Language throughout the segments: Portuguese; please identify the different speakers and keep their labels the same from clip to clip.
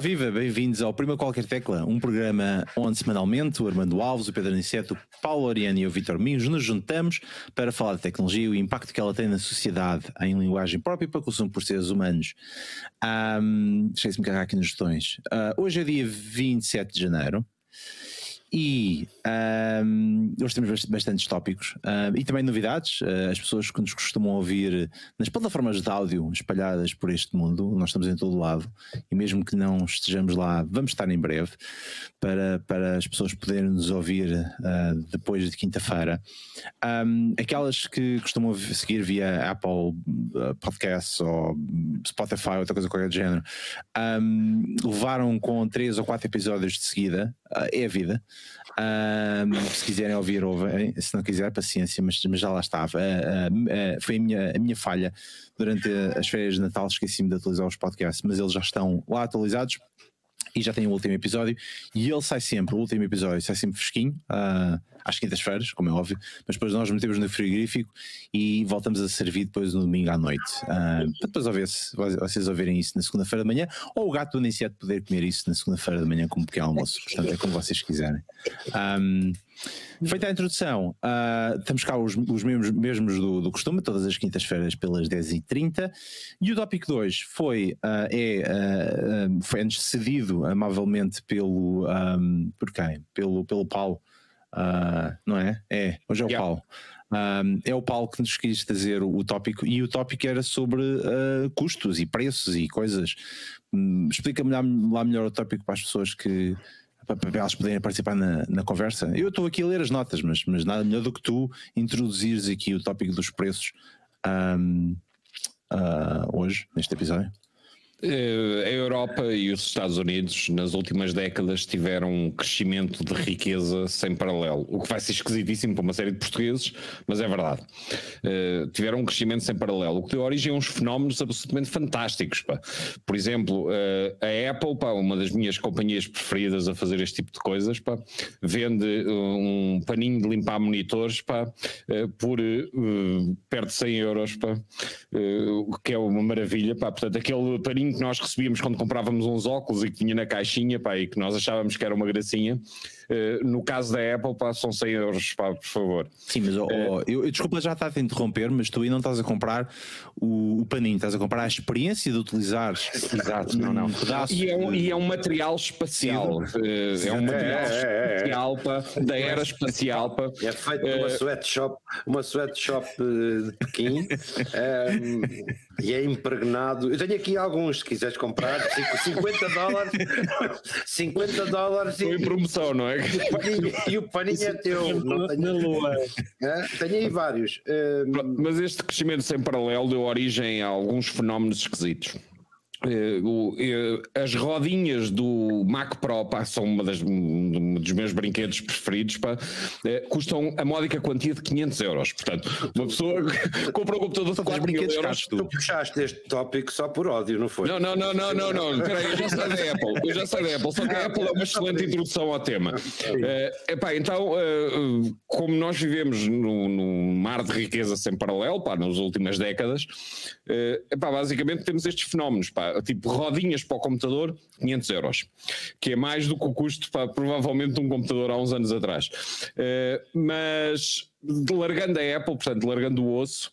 Speaker 1: Viva! Bem-vindos ao Prima Qualquer Tecla, um programa onde semanalmente o Armando Alves, o Pedro Aniceto, o Paulo Oriano e o Vitor Minhos nos juntamos para falar de tecnologia e o impacto que ela tem na sociedade em linguagem própria para consumo por seres humanos. Um, Deixei-me carregar aqui nos botões. Uh, hoje é dia 27 de janeiro. E um, hoje temos bastantes tópicos um, e também novidades. Uh, as pessoas que nos costumam ouvir nas plataformas de áudio espalhadas por este mundo, nós estamos em todo lado e mesmo que não estejamos lá, vamos estar em breve para, para as pessoas poderem nos ouvir uh, depois de quinta-feira. Um, aquelas que costumam seguir via Apple uh, Podcasts ou Spotify, outra coisa qualquer género, levaram com três ou quatro episódios de seguida, é a vida. Um, se quiserem ouvir, ouvem. Se não quiser, paciência, mas, mas já lá estava. Uh, uh, foi a minha, a minha falha durante as férias de Natal. Esqueci-me de atualizar os podcasts, mas eles já estão lá atualizados e já tem o último episódio. E ele sai sempre, o último episódio sai sempre fresquinho. Uh, às quintas-feiras, como é óbvio, mas depois nós metemos no frigorífico e voltamos a servir depois no domingo à noite. Uh, para depois ouvir vocês ouvirem isso na segunda-feira de manhã, ou o gato do Aniceto poder comer isso na segunda-feira de manhã como pequeno almoço. Portanto, é como vocês quiserem. Um, feita a introdução, uh, estamos cá os, os mesmos, mesmos do, do, costume, todas as quintas-feiras pelas 10h30. E o tópico 2 foi, uh, é, uh, foi antes cedido amavelmente pelo, um, por quem? Pelo, pelo Paulo uh, não é? É, hoje é o yeah. Paulo. Um, é o Paulo que nos quis trazer o, o tópico e o tópico era sobre uh, custos e preços e coisas. Um, Explica-me lá, lá, melhor o tópico para as pessoas que para, elas poderem participar na, na conversa. Eu estou aqui a ler as notas, mas, mas nada melhor do que tu introduzires aqui o tópico dos preços um, uh, hoje, neste episódio.
Speaker 2: Eh, a Europa e os Estados Unidos nas últimas décadas tiveram um crescimento de riqueza sem paralelo, o que vai ser esquisitíssimo para uma série de portugueses, mas é verdade. Uh, tiveram um crescimento sem paralelo, o que deu origem a uns fenómenos absolutamente fantásticos. Pá. Por exemplo, uh, a Apple, pá, uma das minhas companhias preferidas a fazer este tipo de coisas, pá, vende um paninho de limpar monitores por perto de 100 euros, pá, o que é uma maravilha. Portanto, aquele paninho que nós recebíamos quando comprávamos uns óculos e que vinha na caixinha, pá, e que nós achávamos que era uma gracinha. Uh, no caso da Apple, pá, são 100 euros, pá, por favor.
Speaker 1: Sim, mas oh, uh, eu, eu, desculpa já estar a interromper, mas tu aí não estás a comprar o, o paninho, estás a comprar a experiência de utilizar.
Speaker 2: Exato, não, não. Um e, é um, e é um material espacial. Uh, é um material é, é, espacial, pá, da era espacial, pá.
Speaker 3: É feito uma sweatshop, uma sweatshop de Pequim. e é impregnado. Eu tenho aqui alguns, se quiseres comprar, 50 dólares. 50 dólares.
Speaker 2: Foi em promoção, não é?
Speaker 3: E o paninho, é teu. Não tenho, na lua. É? Tenho aí vários.
Speaker 2: Um... Mas este crescimento sem paralelo deu origem a alguns fenómenos esquisitos. Uh, uh, as rodinhas do Mac Pro pá, são uma das, um dos meus brinquedos preferidos pá, uh, custam a módica quantia de 500 euros. Portanto uma pessoa compra um computador de 4 mil euros
Speaker 3: tu. Puxaste este tópico só por ódio não foi?
Speaker 2: não, não, não, não, não, não. Peraí, eu já sei da Apple eu já sei da Apple, só que a Apple é uma excelente introdução ao tema. Epá, então como nós vivemos num mar de riqueza sem paralelo pá, nas últimas décadas epá, basicamente temos estes fenómenos pá, tipo rodinhas para o computador, 500 euros, que é mais do que o custo para provavelmente de um computador há uns anos atrás. Uh, mas largando a Apple, portanto, largando o osso,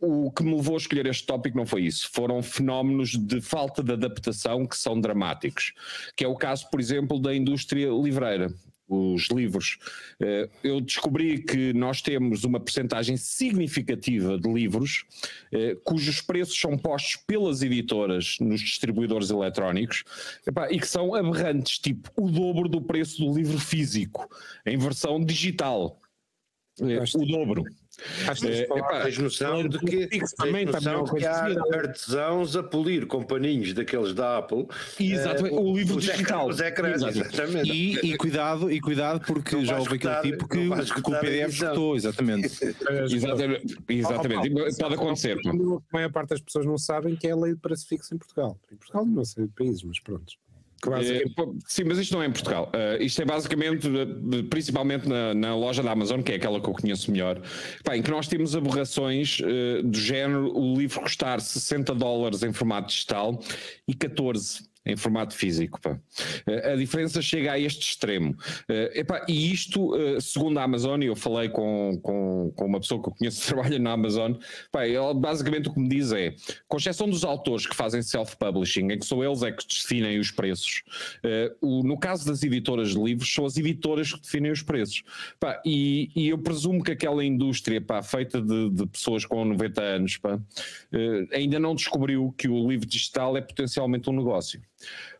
Speaker 2: uh, o que me levou a escolher este tópico não foi isso. Foram fenómenos de falta de adaptação que são dramáticos, que é o caso, por exemplo, da indústria livreira os livros. Eh, eu descobri que nós temos uma percentagem significativa de livros eh, cujos preços são postos pelas editoras nos distribuidores eletrónicos e que são aberrantes, tipo o dobro do preço do livro físico em versão digital. Eh, o dobro.
Speaker 3: Acho que é, tens noção de que, também, noção que há artesãos a polir com paninhos daqueles da Apple.
Speaker 2: Exatamente, uh, o livro
Speaker 3: os
Speaker 2: digital.
Speaker 3: Os ecrãs, exatamente.
Speaker 1: E, e, cuidado, e cuidado porque não já houve aquele tipo que, que o PDF escutou, exatamente.
Speaker 2: exatamente, exatamente. pode acontecer.
Speaker 4: A maior parte das pessoas não sabem que é a lei de preço fixo em Portugal. Em Portugal não sei países, mas pronto.
Speaker 2: É, sim, mas isto não é em Portugal. Uh, isto é basicamente, principalmente na, na, loja da Amazon, que é aquela que eu conheço melhor, em que nós temos aberrações uh, do género o livro custar 60 dólares em formato digital e 14 em formato físico. Pá. A diferença chega a este extremo. Epá, e isto, segundo a Amazon, e eu falei com, com, com, uma pessoa que eu conheço que trabalha na Amazon, pá, ele, basicamente o que me diz é, com exceção dos autores que fazem self-publishing, em que são eles é que definem os preços, o, no caso das editoras de livros, são as editoras que definem os preços. Pá, e, e, eu presumo que aquela indústria pá, feita de, de pessoas com 90 anos pá, ainda não descobriu que o livro digital é potencialmente um negócio.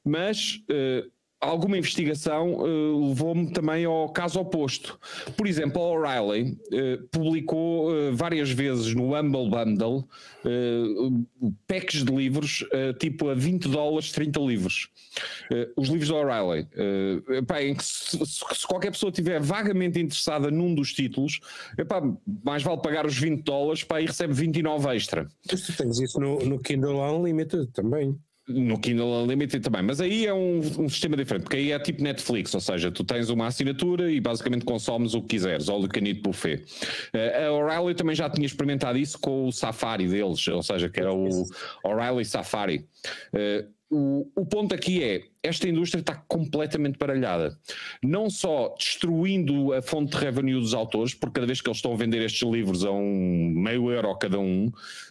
Speaker 2: Mas uh, alguma investigação uh, levou-me também ao caso oposto. Por exemplo, a O'Reilly uh, publicou uh, várias vezes no Humble Bundle packs de livros tipo a 20 dólares, 30 livros. os livros da O'Reilly. se, se, qualquer pessoa estiver vagamente interessada num dos títulos, epá, mais vale pagar os 20 dólares para e recebe 29 extra.
Speaker 4: Tu tens isso no, no Kindle Unlimited também
Speaker 2: no Kindle Unlimited também, mas aí é um, um, sistema diferente, porque aí é tipo Netflix, ou seja, tu tens uma assinatura e basicamente consomes o que quiseres, ou o canito buffet. Uh, a O'Reilly também já tinha experimentado isso com o Safari deles, ou seja, que era o O'Reilly Safari. Uh, o, o, ponto aqui é, esta indústria está completamente baralhada. Não só destruindo a fonte de revenue dos autores, porque cada vez que eles estão a vender estes livros a um meio euro cada um,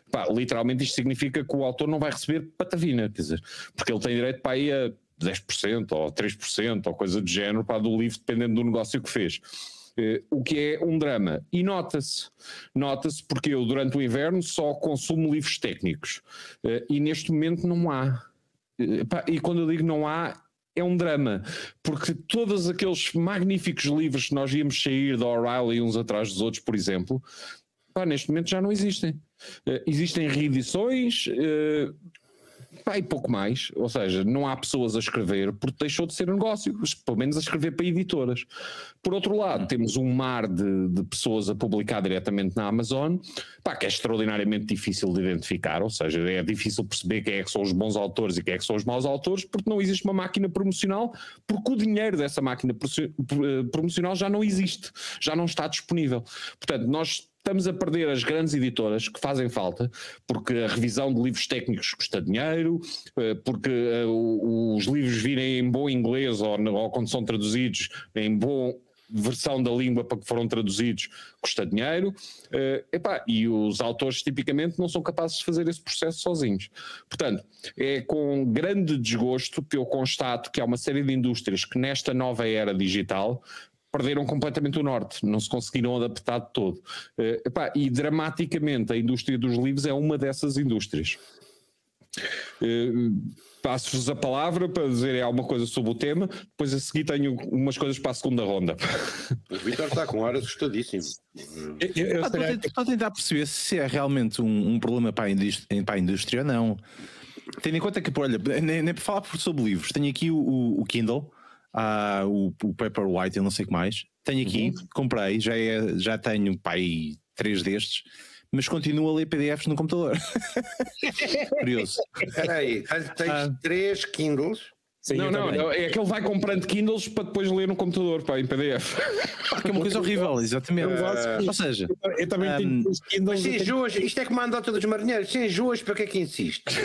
Speaker 2: pá, literalmente isto significa que o autor não vai receber patavina, quer dizer, porque ele tem direito para ir a 10% ou 3% ou coisa do género para do livro, dependendo do negócio que fez. Uh, o que é um drama. E nota-se, nota-se porque eu durante o inverno só consumo livros técnicos uh, e neste momento não há. Pá, e quando eu digo não há, é um drama, porque todos aqueles magníficos livros que nós íamos sair da O'Reilly uns atrás dos outros, por exemplo, pá, neste momento já não existem. Uh, existem reedições, uh, pá, e pouco mais. Ou seja, não há pessoas a escrever porque deixou de ser um negócio, pelo menos a escrever para editoras. Por outro lado, temos um mar de, de pessoas a publicar diretamente na Amazon, pá, que é extraordinariamente difícil de identificar, ou seja, é difícil perceber quem é que são os bons autores e quem é que são os maus autores, porque não existe uma máquina promocional, porque o dinheiro dessa máquina eh, promocional já não existe, já não está disponível. Portanto, nós estamos a perder as grandes editoras que fazem falta, porque a revisão de livros técnicos custa dinheiro, eh, porque eh, os livros virem em bom inglês ou, ou quando são traduzidos em bom versão da língua para que foram traduzidos custa dinheiro uh, epá, e os autores tipicamente não são capazes de fazer esse processo sozinhos. Portanto, é com grande desgosto que eu constato que há uma série de indústrias que nesta nova era digital perderam completamente o norte, não se conseguiram adaptar de todo. Uh, epá, e dramaticamente a indústria dos livros é uma dessas indústrias. Uh, Passo-vos a palavra para dizerem alguma coisa sobre o tema, depois a seguir tenho umas coisas para a segunda ronda.
Speaker 3: O Vitor está com ar assustadíssimo.
Speaker 1: Eu, estou, a tentar perceber se é realmente um, um problema para a, indústria, para a indústria ou não. Tendo em conta que, olha, nem, nem para falar sobre livros, tenho aqui o, o Kindle uh, o, o Paperwhite, eu não sei o que mais. Tenho aqui, uhum. comprei, já, é, já tenho pai, três destes, mas continuo a ler PDFs no computador. Curioso.
Speaker 3: Espera aí, tens ah. três Kindles
Speaker 2: Sim, não, não, é que ele vai comprando Kindles para depois ler no computador, pá, em PDF.
Speaker 1: Pá, que é uma coisa horrível, exatamente. Uh, Ou seja,
Speaker 3: eu também um, tenho Kindles. Mas enjoas, isto é como a andota dos marinheiros, se enjoas, para que é que insiste?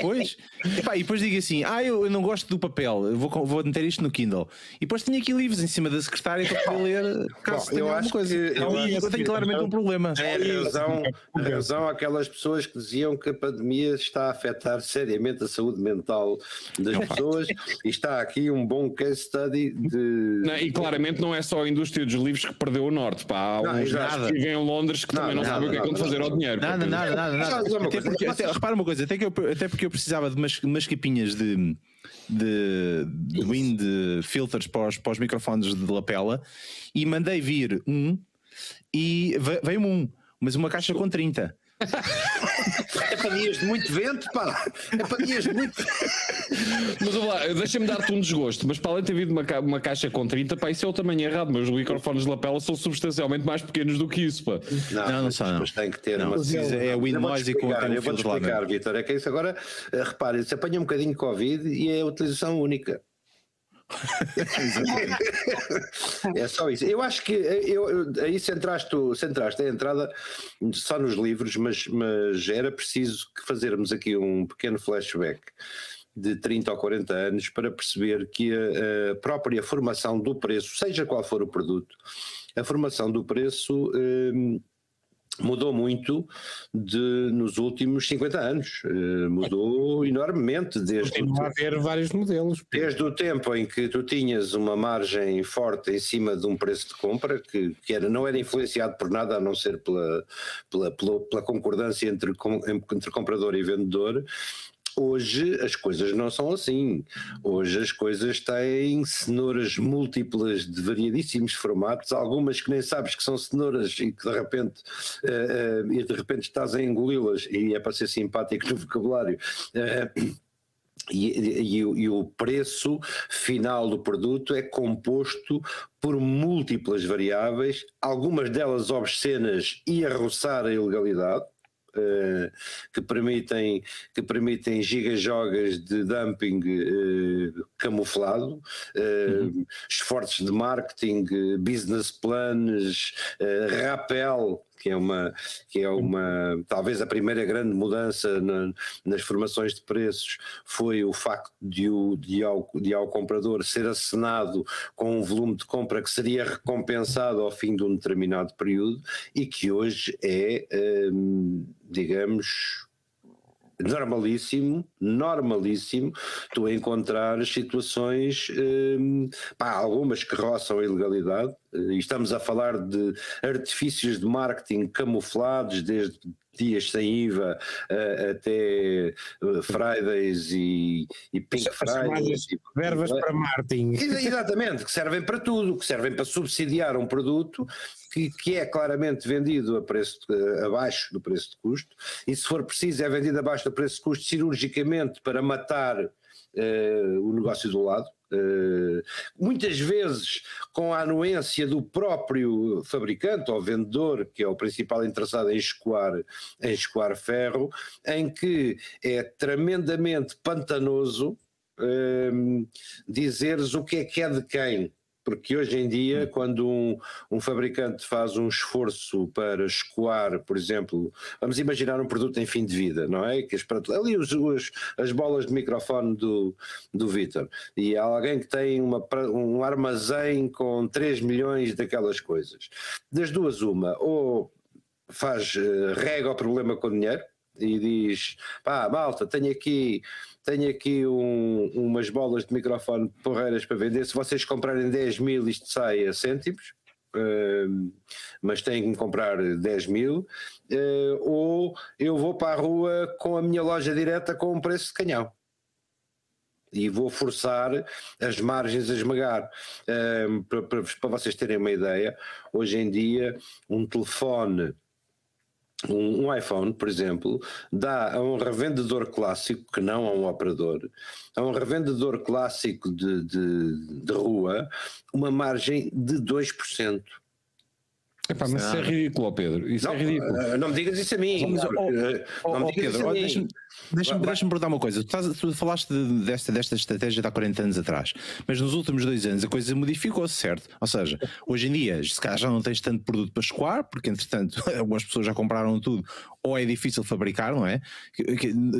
Speaker 1: Pois, pá, e depois digo assim: ah, eu, eu não gosto do papel, vou, vou meter isto no Kindle. E depois tenho aqui livros em cima da secretária para ler caso Bom, tenha eu alguma coisa. Que, eu, eu, eu tenho claramente um problema.
Speaker 3: É a razão, a razão àquelas pessoas que diziam que a pandemia está a afetar seriamente a saúde mental das pessoas pessoas e está aqui um bom case study de.
Speaker 2: Não, e claramente não é só a indústria dos livros que perdeu o norte, pá. Há não, uns que vivem em Londres que também não nada, sabem o que é que fazer ao dinheiro.
Speaker 1: Nada, nada, nada, nada. Até porque, até, repara uma coisa, até, que eu, até porque eu precisava de umas, umas capinhas de. De, de wind filters para os, para os microfones de lapela e mandei vir um e veio-me um, mas uma caixa com 30
Speaker 3: é para dias de muito vento, pá. É para dias de muito
Speaker 2: Mas lá, deixa-me dar-te um desgosto. Mas para além de ter havido uma, ca uma caixa com 30, pá, isso é o tamanho errado. Mas os microfones de lapela são substancialmente mais pequenos do que isso, pá.
Speaker 3: Não, não, não são. Mas tem que ter não, uma.
Speaker 1: É o wind noise e com
Speaker 3: Eu vou-te explicar, Vitor. É que isso agora, eh, reparem, se apanha um bocadinho de Covid e é a utilização única é só isso. Eu acho que eu, aí centraste, centraste a entrada só nos livros, mas, mas era preciso que fazermos aqui um pequeno flashback de 30 ou 40 anos para perceber que a, a própria formação do preço, seja qual for o produto, a formação do preço eh, mudou muito de, nos últimos 50 anos. Uh, mudou enormemente desde
Speaker 4: Continua a haver vários modelos.
Speaker 3: Desde o tempo em que tu tinhas uma margem forte em cima de um preço de compra, que, que era, não era influenciado por nada a não ser pela, pela, pela, pela concordância entre, entre comprador e vendedor, Hoje as coisas não são assim. Hoje as coisas têm cenouras múltiplas de variadíssimos formatos, algumas que nem sabes que são cenouras e que de repente, uh, uh, e de repente estás a engoli-las, e é para ser simpático no vocabulário. Uh, e, e, e, o preço final do produto é composto por múltiplas variáveis, algumas delas obscenas e a roçar a ilegalidade, uh, que permitem, que permitem gigajogas de dumping uh, camuflado, uh, uhum. esforços de marketing, business plans, rappel que é uma, que é uma talvez a primeira grande mudança na, nas formações de preços foi o facto de, o, de, ao, de ao comprador ser assinado com um volume de compra que seria recompensado ao fim de um determinado período e que hoje é, hum, digamos, normalíssimo, normalíssimo, tu encontrares situações, hum, pá, algumas que roçam a ilegalidade, e estamos a falar de artifícios de marketing camuflados, desde dias sem IVA uh, até uh, Fridays e, e Pink Fridays. E,
Speaker 4: verbas para marketing.
Speaker 3: Exatamente, que servem para tudo, que servem para subsidiar um produto que, que é claramente vendido a preço de, abaixo do preço de custo, e se for preciso é vendido abaixo do preço de custo cirurgicamente para matar uh, o negócio do lado. Uh, muitas vezes com a anuência do próprio fabricante ou vendedor, que é o principal interessado em escoar, em escoar ferro, em que é tremendamente pantanoso uh, dizeres o que é que é de quem porque hoje em dia, quando um, um, fabricante faz um esforço para escoar, por exemplo, vamos imaginar um produto em fim de vida, não é? Que as, ali os, os, as bolas de microfone do, do Vitor, e há alguém que tem uma, um armazém com 3 milhões daquelas coisas. Das duas, uma, ou faz uh, rega o problema com dinheiro, e diz: pá, malta, tenho aqui tenho aqui um, umas bolas de microfone porreiras para vender. Se vocês comprarem 10 mil, isto sai a cêntimos. Uh, mas têm que me comprar 10 mil, uh, ou eu vou para a rua com a minha loja direta com um preço de canhão e vou forçar as margens a esmagar. Uh, para, para, para vocês terem uma ideia, hoje em dia, um telefone um, um, iPhone, por exemplo, dá a um revendedor clássico, que não a um operador, a um revendedor clássico de, de, de rua, uma margem de 2%.
Speaker 2: Epá, mas isso é ridículo, Pedro. Isso
Speaker 3: não,
Speaker 2: é ridículo.
Speaker 3: Uh, não me digas isso a mim. Oh,
Speaker 1: oh, não me digas Pedro, isso a mim. Deixa-me deixa perguntar uma coisa. Tu, tu falaste de, desta, desta estratégia de há 40 anos atrás, mas nos últimos dois anos a coisa modificou-se, certo? Ou seja, hoje em dia, se calhar já não tens tanto produto para escoar, porque entretanto algumas pessoas já compraram tudo, ou é difícil fabricar, não é?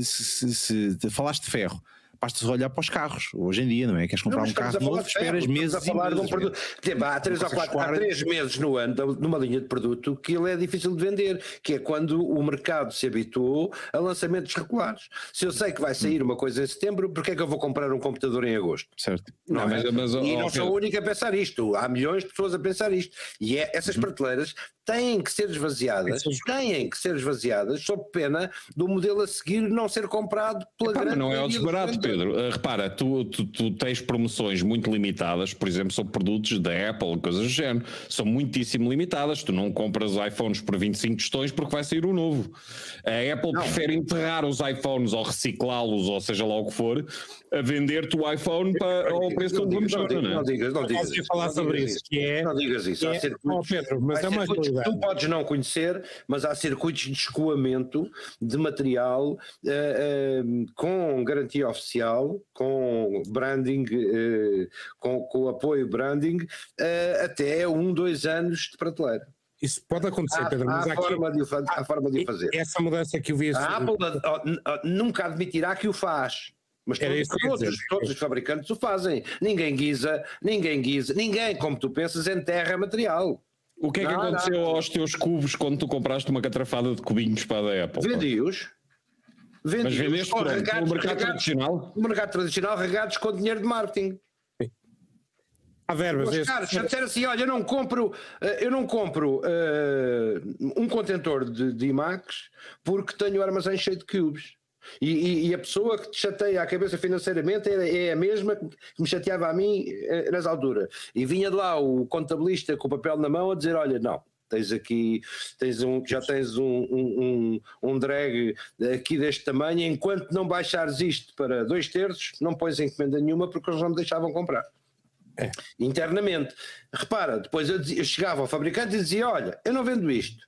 Speaker 1: Se, se, se falaste de ferro basta olhar para os carros, hoje em dia, não é? Queres comprar não, um carro novo, esperas meses a falar de um produto.
Speaker 3: Tipo, há três ou quatro, há três meses no ano, numa linha de produto, que ele é difícil de vender, que é quando o mercado se habituou a lançamentos regulares. Se eu sei que vai sair uma coisa em setembro, porquê é que eu vou comprar um computador em agosto?
Speaker 1: Certo.
Speaker 3: Não, não é? mas, mas, e não sou o único a pensar isto, há milhões de pessoas a pensar isto. E é, essas uhum. prateleiras têm que ser esvaziadas, têm que ser esvaziadas, sob pena do modelo a seguir não ser comprado pela Epá, grande.
Speaker 2: Não é o desbarato, Pedro. Uh, repara, tu, tu, tu, tens promoções muito limitadas, por exemplo, sobre produtos da Apple, coisas do género. São muitíssimo limitadas. Tu não compras iPhones por 25 tostões porque vai sair o um novo. A Apple não. prefere enterrar os iPhones ou reciclá-los, ou seja lá o que for, a vender-te o iPhone para, ao preço
Speaker 3: do
Speaker 2: vamos
Speaker 3: não, não, não digas, não digas.
Speaker 4: Não isso, que é.
Speaker 3: Não digas isso.
Speaker 4: É, oh, Pedro, mas é uma
Speaker 3: coisa. Tu podes não conhecer, mas há circuitos de escoamento de material uh, uh, com garantia oficial, com branding, uh, com, com apoio branding, até um, dois anos de prateleira.
Speaker 4: Isso pode acontecer, há,
Speaker 3: Pedro,
Speaker 4: mas
Speaker 3: há, aqui, forma de o, há, há forma de o fazer.
Speaker 4: Essa mudança que eu vi
Speaker 3: A Apple nunca admitirá que o faz Mas todos, todos, todos os fabricantes o fazem. Ninguém guisa, ninguém guisa, ninguém, como tu pensas, enterra material.
Speaker 2: O que é que
Speaker 3: Não,
Speaker 2: aconteceu
Speaker 3: não.
Speaker 2: aos teus cubos quando tu compraste uma catrafada de cubinhos para a Apple?
Speaker 3: Vendi-os.
Speaker 2: Mas
Speaker 3: Vendi-os.
Speaker 2: vendeste onde?
Speaker 3: regados-
Speaker 2: no mercado
Speaker 3: regados-
Speaker 2: tradicional?
Speaker 3: No mercado tradicional, regados com dinheiro de marketing.
Speaker 4: Há verbas.
Speaker 3: Os caras já disseram assim: olha, eu não compro, eh, eu não compro eh, um contentor de, de IMAX porque tenho o armazém cheio de cubes. E, e- e a pessoa que te chateia a cabeça financeiramente é, é a mesma que me chateava a mim eh, nessa altura. E vinha de lá o contabilista com o papel na mão a dizer: olha, não. Tens aqui, tens um, já tens um, um, um, um drag aqui deste tamanho. Enquanto não baixares isto para dois terços, não pões encomenda nenhuma porque eles não me deixavam comprar internamente. Repara, depois eu, dizia- eu chegava ao fabricante e dizia: Olha, eu não vendo isto.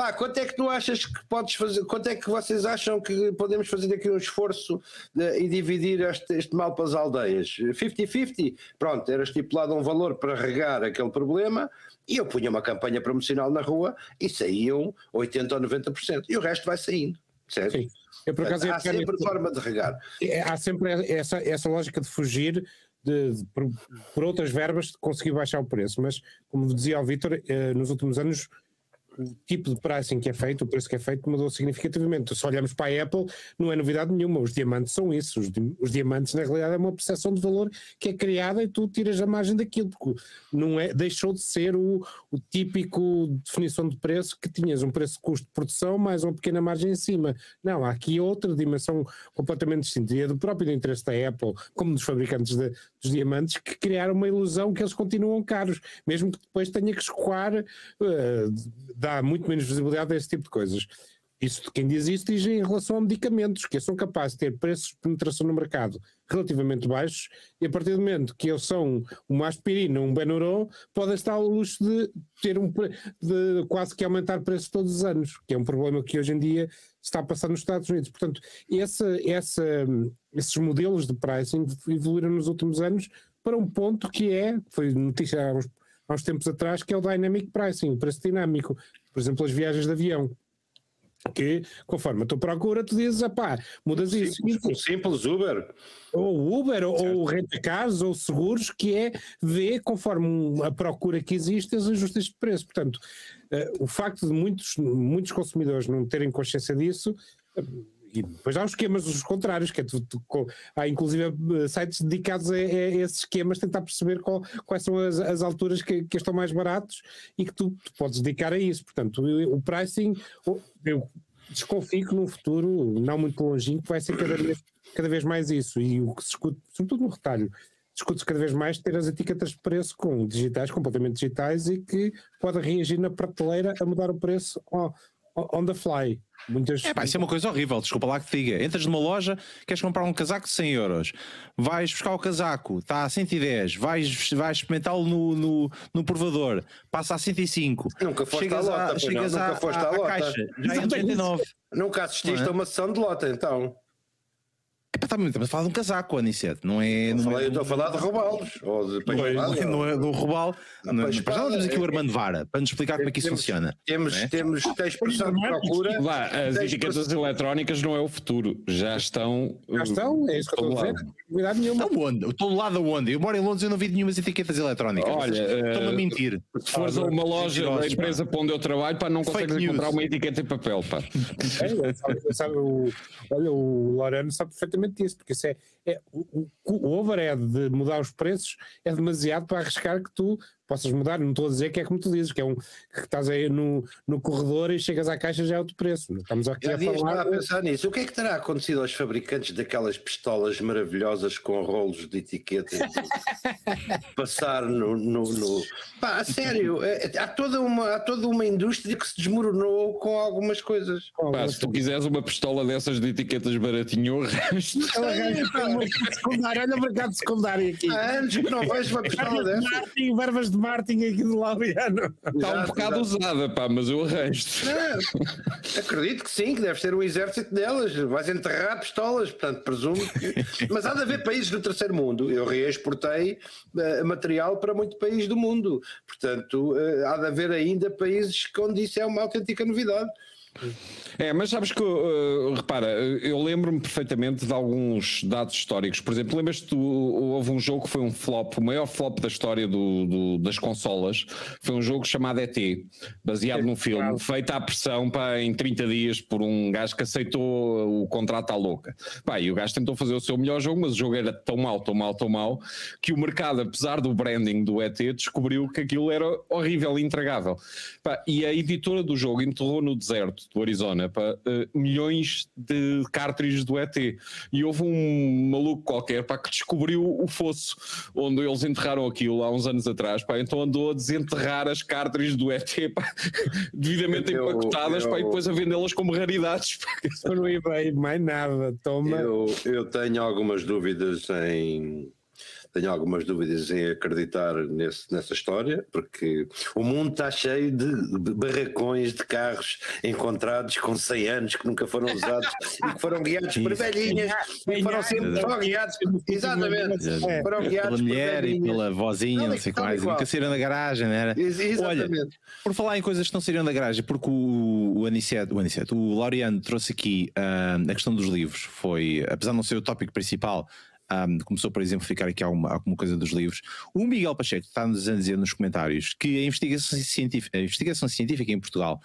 Speaker 3: Pá, quanto é que tu achas que podes fazer? Quanto é que vocês acham que podemos fazer aqui um esforço de- e dividir este, este mal para as aldeias? 50-50? Pronto, era estipulado um valor para regar aquele problema e eu punha uma campanha promocional na rua e saíam 80% ou 90%. E o resto vai saindo. Certo?
Speaker 4: Sim. Eu, por acaso,
Speaker 3: Há sempre
Speaker 4: nesse-
Speaker 3: forma de regar.
Speaker 4: É, há sempre essa, essa lógica de fugir de, de- por, por outras verbas de conseguir baixar o preço, mas como dizia o Vítor, eh, nos últimos anos o tipo de pricing que é feito, o preço que é feito mudou significativamente. Se olharmos para a Apple, não é novidade nenhuma, os diamantes são isso, os, di- os diamantes na realidade é uma percepção de valor que é criada e tu tiras a margem daquilo, porque não é, deixou de ser o, o típico definição de preço que tinhas um preço de custo de produção mais uma pequena margem em cima. Não, há aqui outra dimensão completamente distinta e é do próprio interesse da Apple, como dos fabricantes de- dos diamantes, que criaram uma ilusão que eles continuam caros, mesmo que depois tenha que escoar, eh, dá muito menos visibilidade a esse tipo de coisas. Isso quem diz isso diz em relação a medicamentos, que são capazes de ter preços de penetração no mercado relativamente baixos, e a partir do momento que eles são uma aspirina, um Benuron, podem estar ao luxo de ter um de quase que aumentar preços todos os anos, que é um problema que hoje em dia está a passar nos Estados Unidos. Portanto, esse, essa, esses modelos de pricing evoluíram nos últimos anos para um ponto que é, foi notícia há uns, há uns tempos atrás, que é o dynamic pricing, o preço dinâmico. Por exemplo, as viagens de avião. Que, conforme a tua procura, tu dizes, pá, mudas isso.
Speaker 3: Simples, simples Uber.
Speaker 4: Ou Uber, ou, ou renta-cars, ou seguros, que é ver, conforme um- a procura que existe, os ajustes de preço. Portanto, eh, o facto de muitos, muitos consumidores não terem consciência disso. eh, E depois há os esquemas os contrários, que é tu, tu- co- há inclusive eh, sites dedicados a, a esses esquemas, tentar perceber qual- quais são as, as alturas que, que estão mais baratos e que tu, tu podes dedicar a isso. Portanto, o, o pricing, eu desconfio que num futuro não muito longínquo vai ser cada vez, cada vez mais isso. E o que se discute, sobretudo no retalho, discute-se cada vez mais ter as etiquetas de preço com digitais, completamente digitais e que pode reagir na prateleira a mudar o preço on the fly. Muitas,
Speaker 1: É pá, isso é uma coisa horrível, desculpa lá que te diga. Entras numa loja, queres comprar um casaco de 100 euros, vais buscar o casaco, está a 110, vais, vais experimentá-lo no, no, no provador, passa a 105.
Speaker 3: Nunca foste
Speaker 1: chegas
Speaker 3: à lota, não?
Speaker 1: chegas
Speaker 3: Nunca
Speaker 1: à,
Speaker 3: foste à
Speaker 1: à,
Speaker 3: lota.
Speaker 1: caixa, já é 89.
Speaker 3: Nunca assististe
Speaker 1: é?
Speaker 3: a uma sessão de lota, então.
Speaker 1: Tá, estamos a falar de um casaco, Anicete, não é. Não é
Speaker 3: eu estou a falar de roubá-los. Ou de
Speaker 1: não é,
Speaker 3: peixe
Speaker 1: não é do Robal.
Speaker 3: Não,
Speaker 1: Não,
Speaker 3: pois,
Speaker 1: para já temos aqui o
Speaker 3: é-
Speaker 1: Armando Vara para nos explicar como é que isso
Speaker 3: temos-
Speaker 1: funciona.
Speaker 3: Temos,
Speaker 1: É?
Speaker 3: temos, tens pressão de procura.
Speaker 2: Vá, as etiquetas eletrónicas não é o futuro, já estão.
Speaker 4: Já estão, é isso que eu estou a dizer.
Speaker 2: lado.
Speaker 4: Novidade nenhuma.
Speaker 1: Então onde? Eu estou do lado aonde? Eu moro em Londres e eu não vi nenhumas etiquetas eletrónicas.
Speaker 2: Olha,
Speaker 1: Vocês Estão-me a
Speaker 2: eh,
Speaker 1: mentir.
Speaker 2: Se fores a uma loja da empresa para onde eu trabalho, pá, não consegues encontrar uma etiqueta em papel, pá.
Speaker 4: É, olha, o Lorano sabe perfeitamente isso, porque isso é, é o, o, o overhead de mudar os preços é demasiado para arriscar que tu possas mudar. Não estou a dizer que é como tu dizes, que é um que estás aí no, no corredor e chegas à caixa já é outro preço. Estamos aqui
Speaker 3: Já
Speaker 4: a falar.
Speaker 3: a pensar nisso. O que é que terá acontecido aos fabricantes daquelas pistolas maravilhosas com rolos de etiqueta? Passar no. no, no- Pá, a sério, é- há, toda uma, há toda uma indústria que se desmoronou com algumas coisas.
Speaker 2: Pá, se tu quiseres uma pistola dessas de etiquetas baratinho, eu arranjo.
Speaker 4: Mercado secundário, olha o mercado secundário aqui.
Speaker 3: Há anos que não vejo uma pistola
Speaker 4: Verbas de
Speaker 3: dessas.
Speaker 4: Martin, verbas de Martin aqui do Laureano.
Speaker 2: Está um bocado usada, pá, mas eu arranjo.
Speaker 3: É, acredito que sim, que deve ser um exército delas. Vais enterrar pistolas, portanto, presumo que. Mas há de haver países do terceiro mundo. Eu reexportei eh, material para muito país do mundo. Portanto, eh, há de haver ainda países onde isso é uma autêntica novidade.
Speaker 2: É, mas sabes que, uh, repara, eu lembro-me perfeitamente de alguns dados históricos. Por exemplo, lembras-te, houve um jogo que foi um flop, o maior flop da história do, do, das consolas. Foi um jogo chamado ET, baseado num filme, feito à pressão pá, em 30 dias por um gajo que aceitou o contrato à louca. Pá, e o gajo tentou fazer o seu melhor jogo, mas o jogo era tão mau, tão mau, tão mau, que o mercado, apesar do branding do ET, descobriu que aquilo era horrível e intragável. Pá, e a editora do jogo enterrou no deserto do Arizona pá, uh, milhões de cartridges do ET. E houve um maluco qualquer pá, que descobriu o fosso onde eles enterraram aquilo há uns anos atrás. Pá, então andou a desenterrar as cartridges do ET pá, devidamente eu, empacotadas eu, pá, e depois a vendê-las como raridades.
Speaker 4: Eu não ia bem mais nada. Toma.
Speaker 3: Eu, eu tenho algumas dúvidas em tenho algumas dúvidas em acreditar nesse, nessa história, porque o mundo está cheio de barracões de carros encontrados com 100 anos que nunca foram usados e que foram guiados por velhinhas e foram sempre foram guiados, exatamente,
Speaker 1: é. foram guiados pela mulher e pela vozinha, não sei mais, nunca saíram da garagem, não era?
Speaker 3: Exatamente. Olha,
Speaker 1: por falar em coisas que não saíram da garagem, porque o, o Aniceto, o, Aniceto, o Laureano trouxe aqui uh, a questão dos livros, foi, apesar de não ser o tópico principal, um, começou, por exemplo, a ficar aqui alguma, alguma coisa dos livros. O Miguel Pacheco está-nos a dizer nos comentários que a investigação científica, a investigação científica em Portugal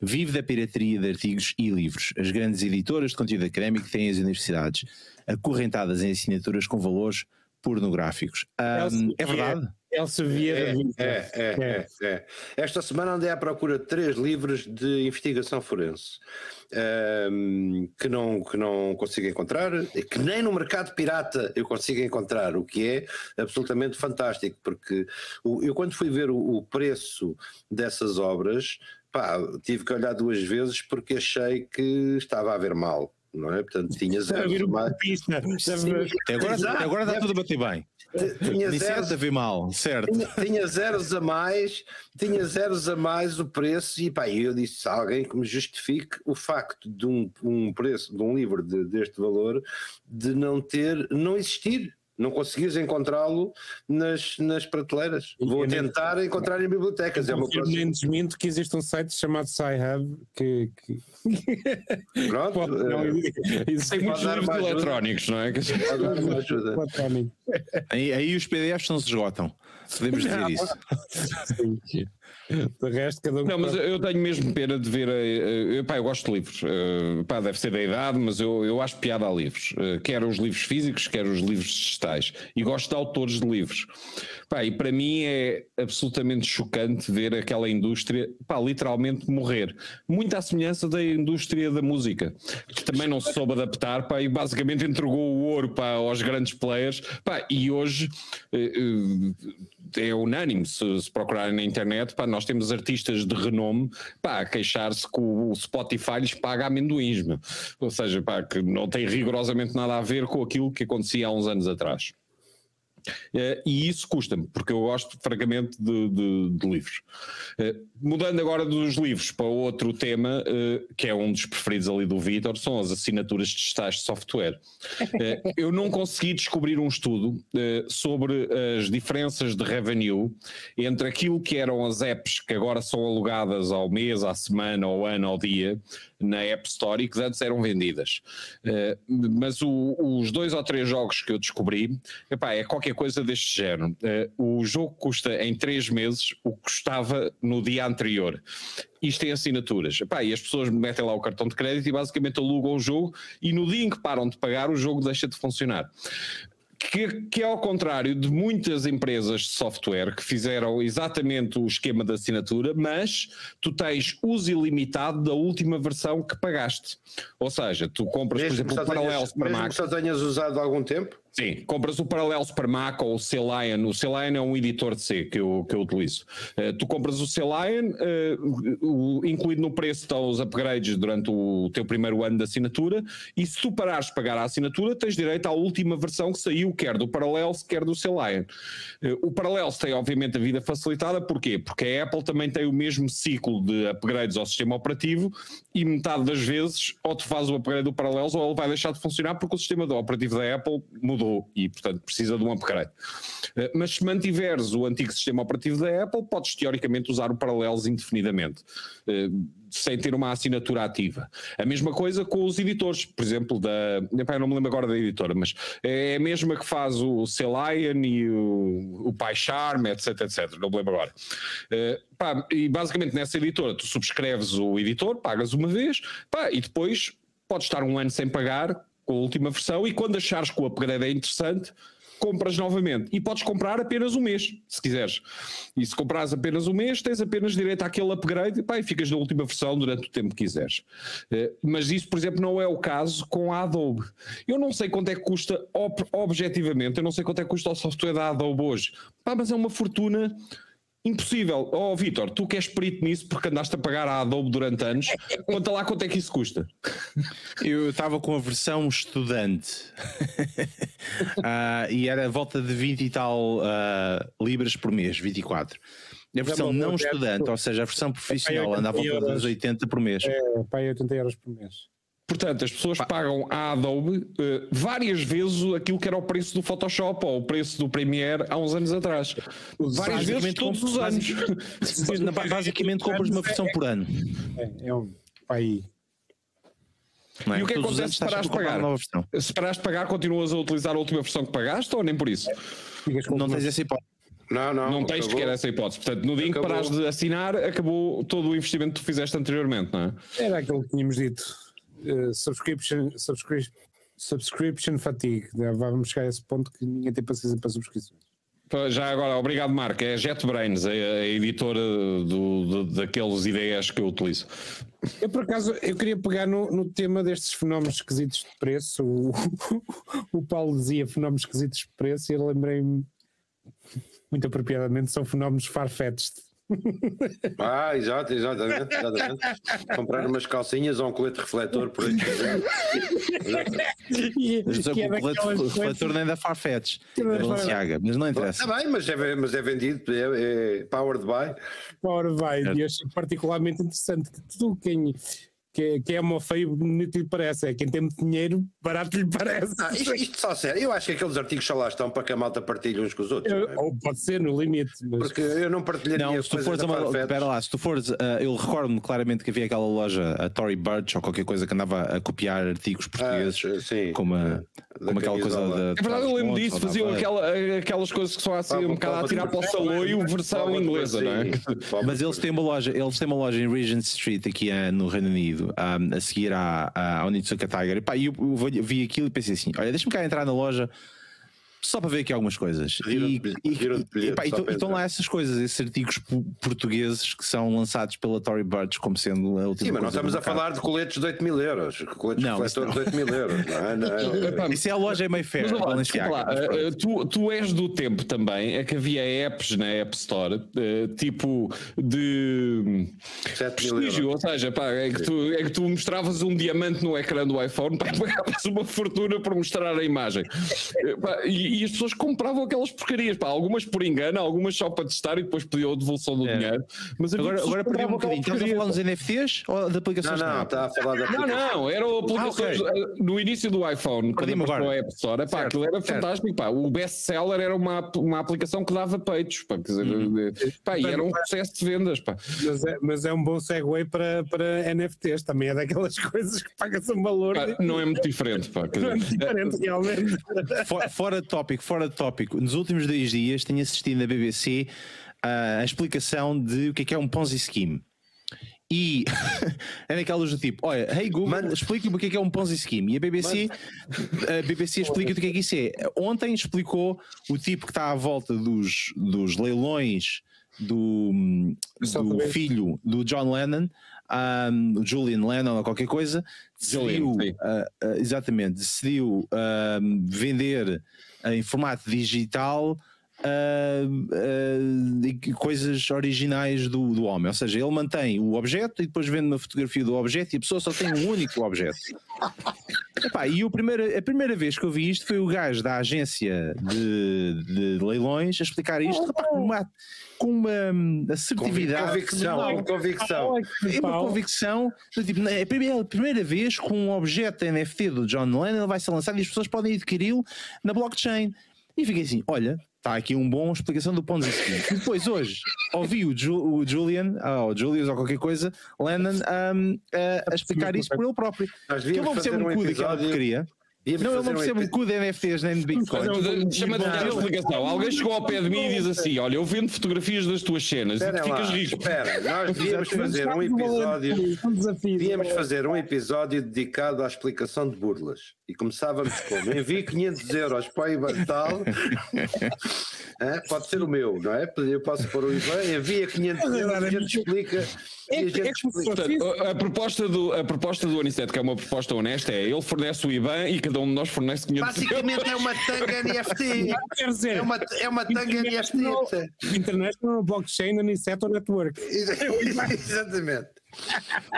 Speaker 1: vive da pirataria de artigos e livros. As grandes editoras de conteúdo académico têm as universidades acorrentadas em assinaturas com valores pornográficos. Um, é verdade?
Speaker 4: Elsa Vieira.
Speaker 3: É, é, é, é, é, Esta semana andei à procura de três livros de investigação forense um, que, não, que não consigo encontrar, que nem no mercado pirata eu consigo encontrar, o que é absolutamente fantástico, porque o, eu quando fui ver o, o preço dessas obras, pá, tive que olhar duas vezes porque achei que estava a haver mal não é? Portanto, tinha zero.
Speaker 1: Agora, agora está tudo a bater bem. Tinha zeros a ver mal, certo?
Speaker 3: Tinha, tinha, zeros a mais, tinha zeros a mais o preço, e pá, eu disse a alguém que me justifique o facto de um, um preço de um livro de, deste valor de não ter, não existir não conseguires encontrá-lo nas, nas prateleiras. Vou tentar encontrar em bibliotecas.
Speaker 4: Eu é uma coisa. nem desminto que existe um site chamado SciHub que. que...
Speaker 3: Pronto. Pode, não,
Speaker 2: eh, isso tem muitos livros eletrónicos, não é? Pode dar uma
Speaker 1: ajuda. aí, aí os PDFs não se esgotam. Podemos dizer isso.
Speaker 2: De resto, cada um. Não, mas eu tenho mesmo pena de ver. Uh, pá, eu gosto de livros. Uh, pá, deve ser da idade, mas eu, eu acho piada a livros. Uh, quer os livros físicos, quer os livros digitais. E gosto de autores de livros. Pá, e para mim é absolutamente chocante ver aquela indústria, pá, literalmente morrer. Muito à semelhança da indústria da música, que também não se soube adaptar, pá, e basicamente entregou o ouro, pá, aos grandes players, pá, e hoje é unânime, se, se procurarem na internet, pá, nós temos artistas de renome pá, a queixar-se que o Spotify lhes paga amendoins, ou seja, pá, que não tem rigorosamente nada a ver com aquilo que acontecia há uns anos atrás. Uh, e isso custa-me, porque eu gosto francamente de, de, de livros. Uh, mudando agora dos livros para outro tema, uh, que é um dos preferidos ali do Vitor, são as assinaturas digitais de software. eu não consegui descobrir um estudo sobre as diferenças de revenue entre aquilo que eram as apps que agora são alugadas ao mês, à semana, ao ano, ao dia, na App Store e que antes eram vendidas. Uh, mas o, os dois ou três jogos que eu descobri, epá, é qualquer coisa deste género. Uh, o jogo custa em três meses o que custava no dia anterior. Isto tem assinaturas. Epá, e as pessoas metem lá o cartão de crédito e basicamente alugam o jogo e no dia em que param de pagar o jogo deixa de funcionar que, que, é ao contrário de muitas empresas de software que fizeram exatamente o esquema de assinatura, mas tu tens uso ilimitado da última versão que pagaste. Ou seja, tu compras, mesmo por exemplo, o Parallels para Mac.
Speaker 3: Mesmo que só tenhas usado há algum tempo?
Speaker 2: Sim, compras o Parallel Super Mac ou o C-Lion. O C-Lion é um editor de C que eu, que eu utilizo. Uh, tu compras o C-Lion, uh, incluído no preço estão os upgrades durante o teu primeiro ano de assinatura, e se tu parares de pagar a assinatura, tens direito à última versão que saiu, quer do Parallels, quer do C-Lion. Uh, o Parallels tem, obviamente, a vida facilitada, porquê? Porque a Apple também tem o mesmo ciclo de upgrades ao sistema operativo e metade das vezes ou tu fazes o upgrade do Parallels ou ele vai deixar de funcionar porque o sistema operativo da Apple muda mudou e, portanto, precisa de um upgrade. Uh, mas se mantiveres o antigo sistema operativo da Apple, podes teoricamente usar o Paralelos indefinidamente. Uh, sem ter uma assinatura ativa. A mesma coisa com os editores, por exemplo, da. Epá, não me lembro agora da editora, mas é a mesma que faz o C-Lion e o, o PyCharm, etc, etc. Não me lembro agora. Pá, e basicamente nessa editora tu subscreves o editor, pagas uma vez, pá, e depois podes estar um ano sem pagar com a última versão e quando achares que o upgrade é interessante compras novamente. E podes comprar apenas um mês, se quiseres. E se comprares apenas um mês, tens apenas direito àquele upgrade pá, e ficas na última versão durante o tempo que quiseres. Uh, mas isso, por exemplo, não é o caso com a Adobe. Eu não sei quanto é que custa, ob objetivamente, eu não sei quanto é que custa o software da Adobe hoje. Pá, mas é uma fortuna Impossível. Oh, Vitor, tu que és perito nisso porque andaste a pagar a Adobe durante anos, conta lá quanto é que isso custa.
Speaker 1: Eu estava com a versão estudante uh, e era a volta de 20 e tal uh, libras por mês, 24. A versão não estudante, ou seja, a versão profissional, anda à volta dos 80 por mês.
Speaker 4: É, pai, 80 euros por mês.
Speaker 2: Portanto, as pessoas pagam à Adobe uh, várias vezes aquilo que era o preço do Photoshop ou o preço do Premiere há uns anos atrás. Várias vezes todos os anos.
Speaker 1: Basicamente compras uma versão por ano.
Speaker 4: É, é um pai.
Speaker 2: É? E o que acontece se parares de pagar? Se parares de pagar, continuas a utilizar a última versão que pagaste ou nem por isso?
Speaker 1: Não tens essa hipótese.
Speaker 3: Não, não.
Speaker 2: Não tens sequer essa hipótese. Portanto, no dia em que parares de assinar, acabou todo o investimento que tu fizeste anteriormente, não é?
Speaker 4: Era aquilo que tínhamos dito uh, subscription, subscription, subscription fatigue. Vamos chegar a esse ponto que ninguém tem paciência para subscrições.
Speaker 2: Já agora, obrigado Marco, é JetBrains, a, a editora do, do, daqueles ideias que eu utilizo.
Speaker 4: Eu por acaso, eu queria pegar no, no tema destes fenómenos esquisitos de preço, o, o Paulo dizia fenómenos esquisitos de preço e eu lembrei-me muito apropriadamente, são fenómenos farfetched
Speaker 3: ah, exato, exatamente, exatamente. Comprar umas calcinhas ou um colete refletor por aí.
Speaker 1: o colete refletor nem da Farfetch, da Balenciaga, mas não interessa.
Speaker 3: Está bem, mas é, mas é vendido, é, é powered by.
Speaker 4: Powered by, é. e acho particularmente interessante que tudo quem que, que é uma feio bonito lhe parece, é quem tem muito dinheiro, barato lhe parece.
Speaker 3: Ah, isto, isto, só sério, eu acho que aqueles artigos só lá estão para que a malta partilhe uns com os outros.
Speaker 4: Eu, é? Ou pode ser, no limite.
Speaker 3: Mas... Porque eu não partilharia
Speaker 1: não, se tu fores uma, espera lá, se tu fores, uh, eu recordo-me claramente que havia aquela loja, a Tory Burch ou qualquer coisa que andava a copiar artigos portugueses, ah, sim, como, a, como aquela coisa da.
Speaker 2: É verdade, eu lembro disso, faziam aquela, aquelas coisas que só assim um bocado a tirar para o saloio, versão inglesa, não é?
Speaker 1: Mas eles têm uma loja, eles têm uma loja em Regent Street aqui uh, no Reino Unido, um, a seguir à, à Onitsuka Tiger. E, pá, eu vi aquilo e pensei assim: olha, deixa-me cá entrar na loja só para ver aqui algumas coisas. E, estão lá essas coisas, esses artigos portugueses que são lançados pela Tory Burch como sendo a última
Speaker 3: Sim, mas nós estamos a falar de coletes de 8 mil euros, coletes não, refletores de 8 mil euros. Não,
Speaker 1: não, Isso é a loja em Mayfair. Mas, lá,
Speaker 2: uh, tu, tu és do tempo também, é que havia apps na App Store, uh, tipo de prestígio, ou seja, pá, é, que tu, é que tu mostravas um diamante no ecrã do iPhone, pá, pagavas uma fortuna para mostrar a imagem. Pá, e, e, as pessoas compravam aquelas porcarias, pá, algumas por engano, algumas só para testar e depois pediam a devolução do é. dinheiro.
Speaker 1: Mas agora, agora perdi um bocadinho. Estás a falar nos NFTs ou de aplicações?
Speaker 3: Não, não, está a falar da
Speaker 2: Não, não, eram aplicações ah, okay. no início do iPhone, quando para o App Store, pá, aquilo era certo. fantástico, pá, o best-seller era uma, uma aplicação que dava peitos, pá, quer dizer, uhum. pá, e era um processo de vendas, pá.
Speaker 4: Mas é, mas é um bom segue para, para NFTs, também é daquelas coisas que paga-se um valor. Pá,
Speaker 2: não é muito diferente, pá.
Speaker 4: Não é muito diferente, realmente.
Speaker 1: Fora, fora tópico, fora de tópico. Nos últimos dois dias tenho assistido na BBC uh, a explicação de o que é, que é um Ponzi Scheme. E é naquelas do tipo: olha, hey Google, explica-me o que é, que é um Ponzi Scheme. E a BBC, a BBC explica o que é que isso é. Ontem explicou o tipo que está à volta dos, dos leilões do, do filho do John Lennon, um, Julian Lennon ou qualquer coisa, decidiu, uh, uh, exatamente, decidiu uh, vender em formato digital uh, uh, coisas originais do, do homem. Ou seja, ele mantém o objeto e depois vende uma fotografia do objeto e a pessoa só tem um único objeto. Epá, e o primeiro, a primeira vez que eu vi isto foi o gajo da agência de, de leilões a explicar isto epá, com uma, hum, assertividade.
Speaker 3: Convicção, convicção.
Speaker 1: É uma convicção. Tipo, é a primeira, vez que um objeto NFT do John Lennon vai ser lançado e as pessoas podem adquiri-lo na blockchain. E fiquei assim: olha, está aqui uma boa explicação do Ponzi Scheme. E depois, hoje, ouvi o, Ju, o Julian, ou Julius ou qualquer coisa, Lennon, um, a, a explicar isso por ele próprio. Que ele não
Speaker 3: devíamos
Speaker 1: percebe
Speaker 3: fazer
Speaker 1: um
Speaker 3: um
Speaker 1: cu daquela porcaria. Não,
Speaker 3: fazer
Speaker 1: não
Speaker 3: um epi-
Speaker 1: cu de NFTs nem de Bitcoin.
Speaker 2: Chama-te a explicação. Alguém chegou ao pé de mim e diz assim: Olha, eu vendo fotografias das tuas cenas e tu
Speaker 3: lá,
Speaker 2: ficas rico.
Speaker 3: espera, nós devíamos fazer um episódio.
Speaker 4: Um desafio.
Speaker 3: Devíamos fazer um episódio dedicado à explicação de burlas. E começávamos como? Envie 500 euros para o Iban tal. Pode ser o meu, não é? Eu posso pôr o Iban, envia 500 euros, a gente explica. A
Speaker 4: É, é
Speaker 2: Portanto, a, a proposta do, a proposta do Aniceto, que é uma proposta honesta, é ele fornece o IBAN e cada um de nós fornece 500 euros.
Speaker 3: Basicamente é uma tanga NFT.
Speaker 4: Quer dizer,
Speaker 3: É uma, é uma tanga NFT.
Speaker 4: International Blockchain Aniceto Network.
Speaker 3: Exatamente.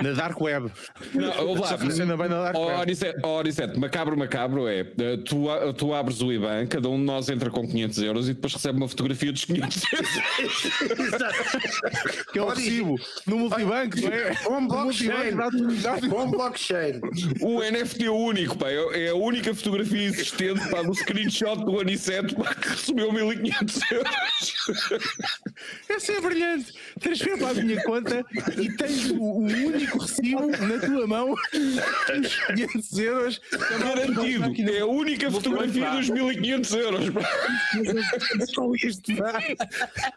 Speaker 1: Na Dark Web.
Speaker 2: Não, lá,
Speaker 1: Só funciona bem na Dark
Speaker 2: Ó,
Speaker 1: Web.
Speaker 2: Ó, Anicete, macabro, macabro é eh, tu, tu abres o IBAN, cada um de nós entra com 500 euros e depois recebe uma fotografia dos 500 euros.
Speaker 1: Que é o recibo no multibanco, não No
Speaker 3: blockchain. Um blockchain.
Speaker 2: O NFT é único, pá, é é a única fotografia existente pá, do screenshot do Aniceto pá, que recebeu 1500 euros.
Speaker 1: Essa é brilhante. Transfere para a minha conta e tens o, o único recibo na tua mão, os 500 euros.
Speaker 2: Garantido, é a única fotografia dos 1500 euros. pá.
Speaker 4: Com isto.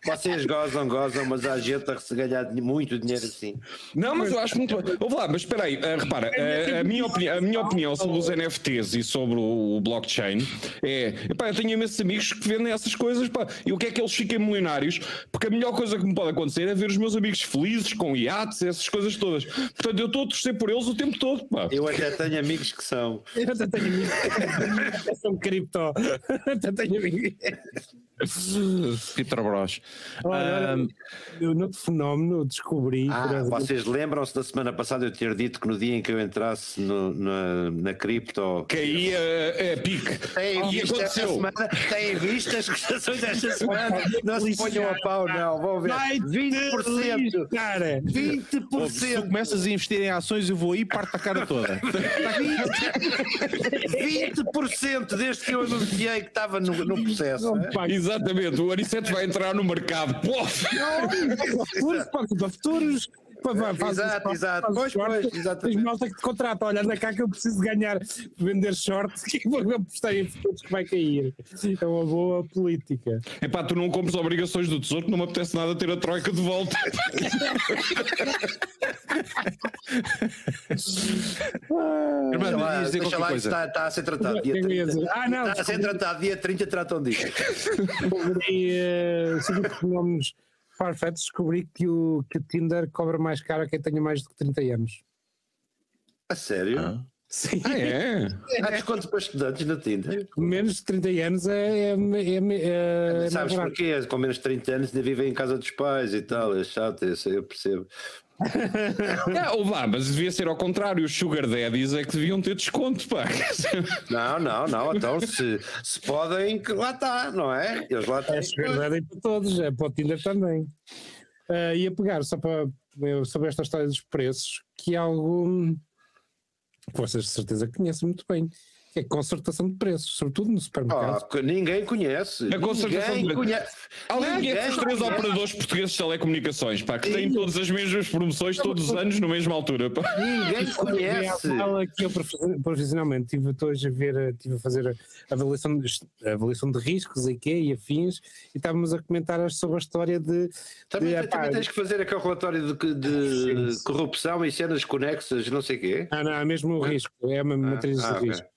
Speaker 3: Vocês gozam, gozam, mas há gente a se ganhar muito dinheiro assim.
Speaker 2: Não, mas eu acho muito bem. Ouve lá, mas espera aí, ah, repara, ah, a, minha opini- a minha opinião sobre os NFTs e sobre o, o blockchain é, epá, eu tenho imensos amigos que vendem essas coisas, pá, e o que é que eles fiquem milionários? Porque a melhor coisa que me pode acontecer é ver os meus amigos felizes, com iates, essas coisas todas. Portanto, eu estou a torcer por eles o tempo todo, pá.
Speaker 3: Eu até tenho amigos que são.
Speaker 4: Eu até tenho amigos que são cripto. Até tenho amigos.
Speaker 1: Petrobras.
Speaker 4: Olha, olha, eu no fenómeno descobri.
Speaker 3: Ah, vocês lembram-se da semana passada eu ter dito que no dia em que eu entrasse no- na, na cripto.
Speaker 2: Caía a, a pique.
Speaker 3: Têm
Speaker 2: E
Speaker 3: visto esta
Speaker 2: aconteceu.
Speaker 3: semana? Têm visto as cotações desta semana? Não se ponham a pau, não. Vão ver.
Speaker 4: Vai
Speaker 3: 20%.
Speaker 4: Cara,
Speaker 3: 20%.
Speaker 1: Se tu começas a investir em ações, eu vou aí e parto a cara toda.
Speaker 3: 20% desde que eu anunciei que estava no, no processo.
Speaker 4: não
Speaker 3: é?
Speaker 2: Exatamente, o Aniceto vai entrar no mercado. Pof!
Speaker 4: Futuros, para para futuros. Faz-
Speaker 3: Exato,
Speaker 4: faz-
Speaker 3: exato.
Speaker 4: faz
Speaker 3: Pois,
Speaker 4: short,
Speaker 3: pois,
Speaker 4: Tens
Speaker 3: exatamente.
Speaker 4: malta que te contrata, olha, anda cá que eu preciso ganhar, vender short, que vou apostar em futuros que vai cair. É uma boa política.
Speaker 2: Epá, tu não compres obrigações do tesouro que não me apetece nada ter a troika de volta.
Speaker 1: Irmã,
Speaker 3: Deixa lá, deixa lá, está, está a ser tratado.
Speaker 4: É
Speaker 3: Dia
Speaker 4: que eu ia
Speaker 3: 30.
Speaker 4: dizer? Ah, não,
Speaker 3: Está a ser tratado. Dia 30 tratam disso.
Speaker 4: sobre os fenómenos Farfetch, descobri que o, que o Tinder cobra mais caro a quem tenha mais de 30 anos.
Speaker 3: A sério?
Speaker 1: Ah.
Speaker 4: Sim.
Speaker 2: Ah, é?
Speaker 3: Há desconto para estudantes na Tinder?
Speaker 4: Menos de 30 anos é. é, é, é
Speaker 3: Sabes
Speaker 4: mais barato.
Speaker 3: porquê? Com menos de 30 anos ainda vivem em casa dos pais e tal. É chato, isso eu percebo.
Speaker 2: É, ou vá, mas devia ser ao contrário. Os Sugar Daddies é que deviam ter desconto, pá.
Speaker 3: Não, não, não. Então se, se podem, que lá está, não é? Eles lá têm.
Speaker 4: É verdade é para todos, é para o Tinder também. Ah, ia pegar só para eu, sobre esta história dos preços, que é algo que vocês de certeza conhecem muito bem, que é concertação de preços, sobretudo no supermercado.
Speaker 3: Oh, que ninguém conhece.
Speaker 2: A concertação
Speaker 3: ninguém
Speaker 2: de-
Speaker 3: conhece.
Speaker 2: Alguém
Speaker 3: Ninguém
Speaker 2: conhece os três
Speaker 3: conhece.
Speaker 2: operadores portugueses de telecomunicações, pá, que têm todas as mesmas promoções todos os anos, na mesma altura, pá.
Speaker 3: Ninguém conhece.
Speaker 4: Fala que eu profissionalmente estive a hoje a ver, eh, estive a fazer a avaliação de, a avaliação de riscos e quê, e afins, e estávamos a comentar sobre a história de.
Speaker 3: Também,
Speaker 4: de,
Speaker 3: também tens que fazer aquele relatório de, de corrupção e cenas conexas, não sei o quê.
Speaker 4: Ah, não, é mesmo o risco, é uma matriz
Speaker 3: ah,
Speaker 4: de risco. Ah, é- é-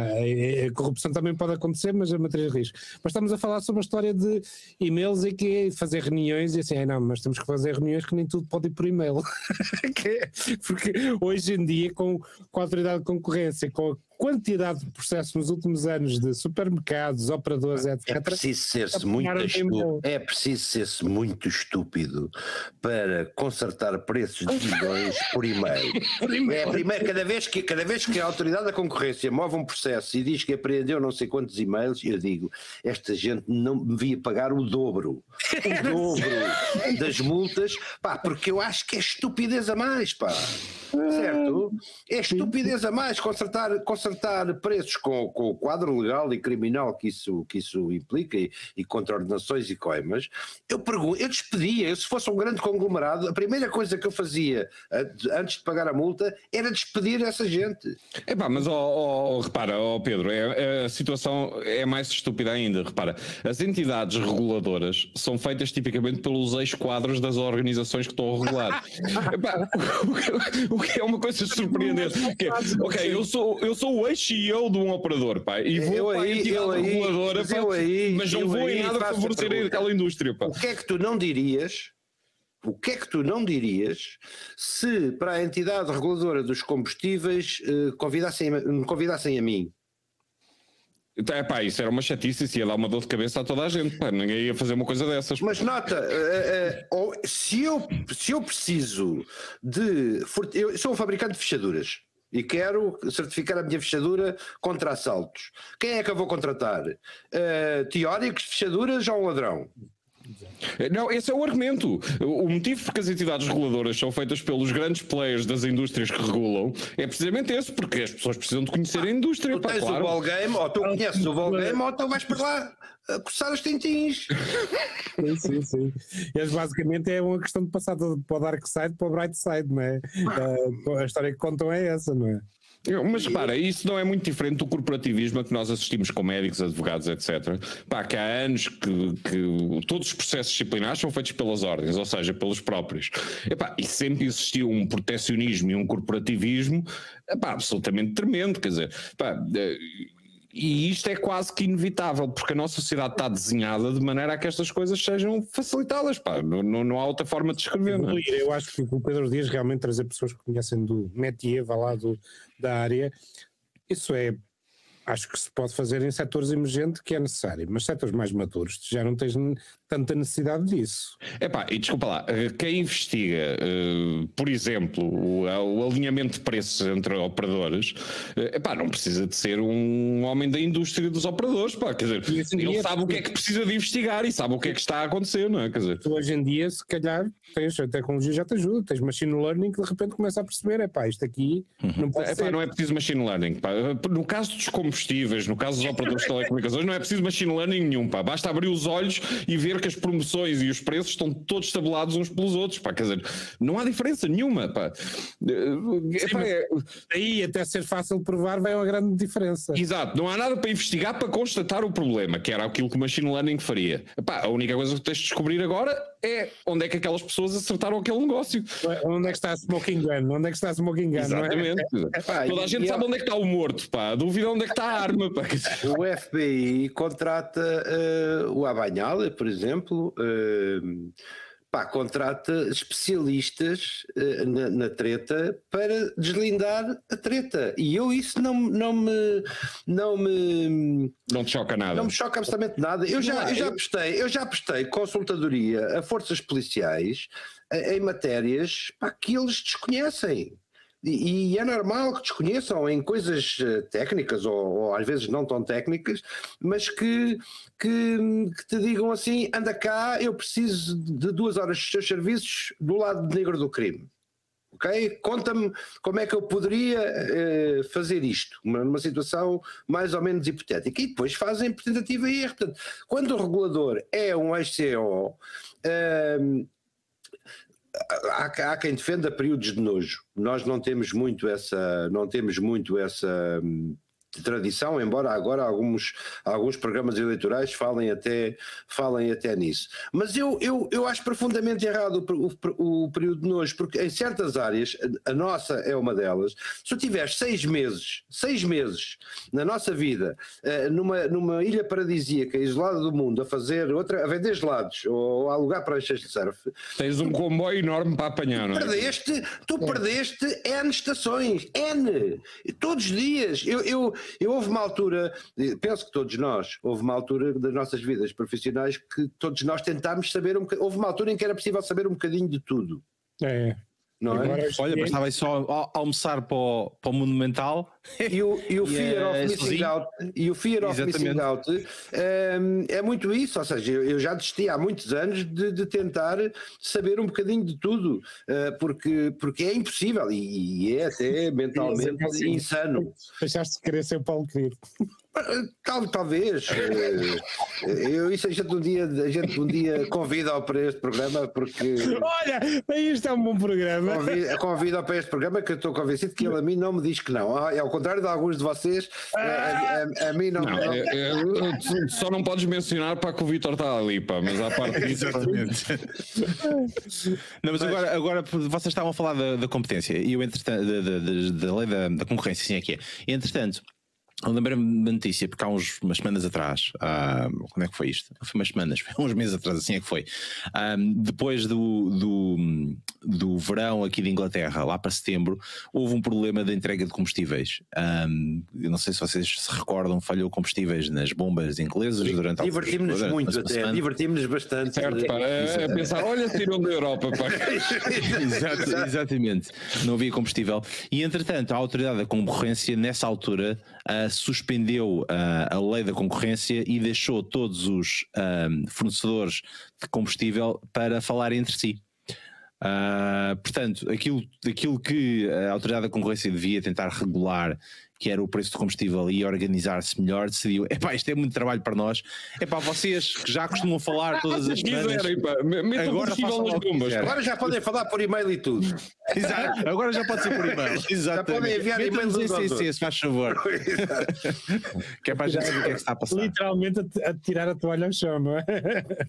Speaker 4: a corrupção também pode acontecer, mas é matriz de risco. Mas estamos a falar sobre a história de e-mails e que fazer reuniões e assim, não, mas temos que fazer reuniões que nem tudo pode ir por e-mail. Que é- Porque hoje em dia, com, com a autoridade de concorrência, com, quantidade de processos nos últimos anos de supermercados, operadores, etc.
Speaker 3: É preciso ser-se muito estúpido. É preciso ser-se muito estúpido para consertar preços de milhões por e-mail. É, primeiro, cada, vez que, cada vez que a autoridade da concorrência move um processo e diz que apreendeu não sei quantos e-mails, eu digo, esta gente não devia pagar o dobro. O dobro das multas, pá, porque eu acho que é estupidez a mais, pá. Certo? É estupidez a mais consertar, consertar preços com, com o quadro legal e criminal que isso, que isso implica e, e contraordenações e coimas. Eu pergunto, eu despedia, eu, se fosse um grande conglomerado, a primeira coisa que eu fazia antes de pagar a multa era despedir essa gente.
Speaker 2: É pá, mas oh, oh, repara, oh Pedro, é, a situação é mais estúpida ainda. Repara, as entidades reguladoras são feitas tipicamente pelos ex-quadros das organizações que estão a regular. Epá, o, que é uma coisa surpreendente. É, ok, eu sou, eu sou o ex-CEO de um operador, pá, e vou eu para aí, a entidade reguladora, mas, pá, aí, mas não vou em nada favorecer aquela indústria. Pá.
Speaker 3: O que é que tu não dirias? O que é que tu não dirias se para a entidade reguladora dos combustíveis eh, convidassem, me convidassem a mim?
Speaker 2: É pá, isso era uma chatice, isso ia dar uma dor de cabeça a toda a gente, pá, ninguém ia fazer uma coisa dessas.
Speaker 3: Mas nota, uh, uh, se, eu, se eu preciso de. Eu sou um fabricante de fechaduras e quero certificar a minha fechadura contra assaltos. Quem é que eu vou contratar? Uh, teóricos de fechaduras ou um ladrão?
Speaker 2: Não, esse é o argumento. O motivo por que as entidades reguladoras são feitas pelos grandes players das indústrias que regulam é precisamente esse, porque as pessoas precisam de conhecer a indústria.
Speaker 3: Tu tens claro. o ball game, ou tu conheces o ball game, ou tu vais para lá a coçar os tintins.
Speaker 4: Sim, sim, sim. Eles basicamente é uma questão de passar para o dark side para o bright side, não é? Ah. A história que contam é essa, não é?
Speaker 2: Mas repara, isso não é muito diferente do corporativismo a que nós assistimos com médicos, advogados, etc. Pá, que há anos que, que todos os processos disciplinares são feitos pelas ordens, ou seja, pelos próprios. Epá, e sempre existiu um protecionismo e um corporativismo epá, absolutamente tremendo. Quer dizer, pá, eh, e isto é quase que inevitável, porque a nossa sociedade está desenhada de maneira a que estas coisas sejam facilitadas. Pá. Não, não, não há outra forma de escrever. Não é?
Speaker 4: Eu acho que o Pedro Dias realmente trazer pessoas que conhecem do métier, vá lá do, da área, isso é acho que se pode fazer em setores emergentes que é necessário, mas setores mais maduros já não tens tanta necessidade disso.
Speaker 2: Epá, e desculpa lá, eh, quem investiga, uh, por exemplo, o, alinhamento de preços entre operadores, uh, epá, não precisa de ser um homem da indústria dos operadores, pá, quer dizer, ele sabe o que é que precisa de investigar e sabe o que é que está a acontecer, não é? Quer dizer,
Speaker 4: tu hoje em dia, se calhar, tens, a tecnologia já te ajuda, tens machine learning que de repente começa a perceber, é pá, isto aqui uhum. não pode
Speaker 2: epá,
Speaker 4: ser.
Speaker 2: Não é preciso machine learning, pá. no caso dos combustíveis, no caso dos operadores de telecomunicações, não é preciso machine learning nenhum, pá, basta abrir os olhos e ver que as promoções e os preços estão todos tabulados uns pelos outros, pá, quer dizer, não há diferença nenhuma, pá.
Speaker 4: Sim, pá é... Aí até ser fácil provar vai uma grande diferença.
Speaker 2: Exato, não há nada para investigar para constatar o problema, que era aquilo que o machine learning faria. Epá, a única coisa que tens de descobrir agora é onde é que aquelas pessoas acertaram aquele negócio.
Speaker 4: Onde é que está a smoking gun? Onde é que está a smoking gun? É?
Speaker 2: Exatamente. É? Epá, Toda a gente sabe onde é que está o morto, pá. A dúvida é onde é que está a arma, pá.
Speaker 3: O FBI contrata uh, o Abanhal, por exemplo, uh, pá, contrata especialistas uh, na, na, treta para deslindar a treta. E eu isso não, não me não me
Speaker 2: não te choca nada.
Speaker 3: Não me choca absolutamente nada. Eu já, eu já prestei, eu já prestei consultadoria a forças policiais em matérias pá, que eles desconhecem. E, e, é normal que desconheçam em coisas eh, técnicas ou, ou, às vezes não tão técnicas, mas que, que, que, te digam assim: anda cá, eu preciso de duas horas dos seus serviços do lado negro do crime. Ok? Conta-me como é que eu poderia uh, fazer isto, uma, numa situação mais ou menos hipotética. E depois fazem tentativa e erro. Portanto, quando o regulador é um ex-CO, ehm, há, há, quem defenda períodos de nojo. Nós não temos muito essa, não temos muito essa, tradição, embora agora alguns, alguns programas eleitorais falem até, falem até nisso. Mas eu, eu, eu acho profundamente errado o, o, o período de nojo, porque em certas áreas, a nossa é uma delas, se tu tiveres seis meses, seis meses na nossa vida, uh, numa, numa ilha paradisíaca, isolada do mundo, a fazer outra, a vender gelados ou a alugar pranchas de surf.
Speaker 2: Tens um comboio enorme para apanhar, não é?
Speaker 3: Perdeste, tu perdeste N estações, N, todos os dias. Eu, eu, eu houve uma altura, penso que todos nós, houve uma altura das nossas vidas profissionais que todos nós tentámos saber um houve uma altura em que era possível saber um bocadinho de tudo.
Speaker 4: É.
Speaker 3: Não é?
Speaker 1: Olha, bastava só almoçar para o, para o Monumental
Speaker 3: e o, e o fear é, of missing out, e o fear of missing out um, é muito isso, ou seja, eu, já desisti há muitos anos de, de tentar saber um bocadinho de tudo, uh, porque, porque é impossível e, e é até mentalmente é insano.
Speaker 4: Deixaste de querer ser o Paulo Querido.
Speaker 3: Tal, talvez. Eh, eu, isso a gente um dia, a gente um dia convida-o para este programa porque.
Speaker 4: Olha, isto é um bom programa.
Speaker 3: Convida para este programa que eu estou convencido que ele a mim não me diz que não. É ao contrário de alguns de vocês, a, a, a mim não. não,
Speaker 2: É, é, só não podes mencionar para que o Vitor está ali, pá, mas à parte disso.
Speaker 1: Exatamente. não, mas, mas, agora, agora vocês estavam a falar da, da competência e o entretanto, da, da, da, lei da, da concorrência, sim é que é. Entretanto, eu lembrei-me da notícia, porque há uns, umas semanas atrás, uh, quando é que foi isto? Foi umas semanas, foi uns meses atrás, assim é que foi. Um, depois do, do, do verão aqui de Inglaterra, lá para setembro, houve um problema de entrega de combustíveis. Um, eu não sei se vocês se recordam, falhou combustíveis nas bombas inglesas durante
Speaker 3: Divertimos-nos muito até, divertimos-nos bastante.
Speaker 2: Certo, pá, é, é pensar, olha, tiram da Europa, pá.
Speaker 1: Exato, exatamente, não havia combustível. E entretanto, a autoridade da concorrência, nessa altura, uh, suspendeu uh, a lei da concorrência e deixou todos os uh, fornecedores de combustível para falar entre si. Uh, portanto, aquilo, aquilo que a autoridade da concorrência devia tentar regular que era o preço do combustível e organizar-se melhor, decidiu: epá, isto é muito trabalho para nós. Epá, vocês que já costumam falar todas as semanas.
Speaker 2: agora,
Speaker 3: agora já podem falar por e-mail e tudo.
Speaker 1: Exato, agora já pode ser por e-mail.
Speaker 3: Já podem enviar e-mails
Speaker 1: em CC, se faz favor. que é para a gente saber o que é que está a passar.
Speaker 4: Literalmente a, tirar a toalha ao chão, não é?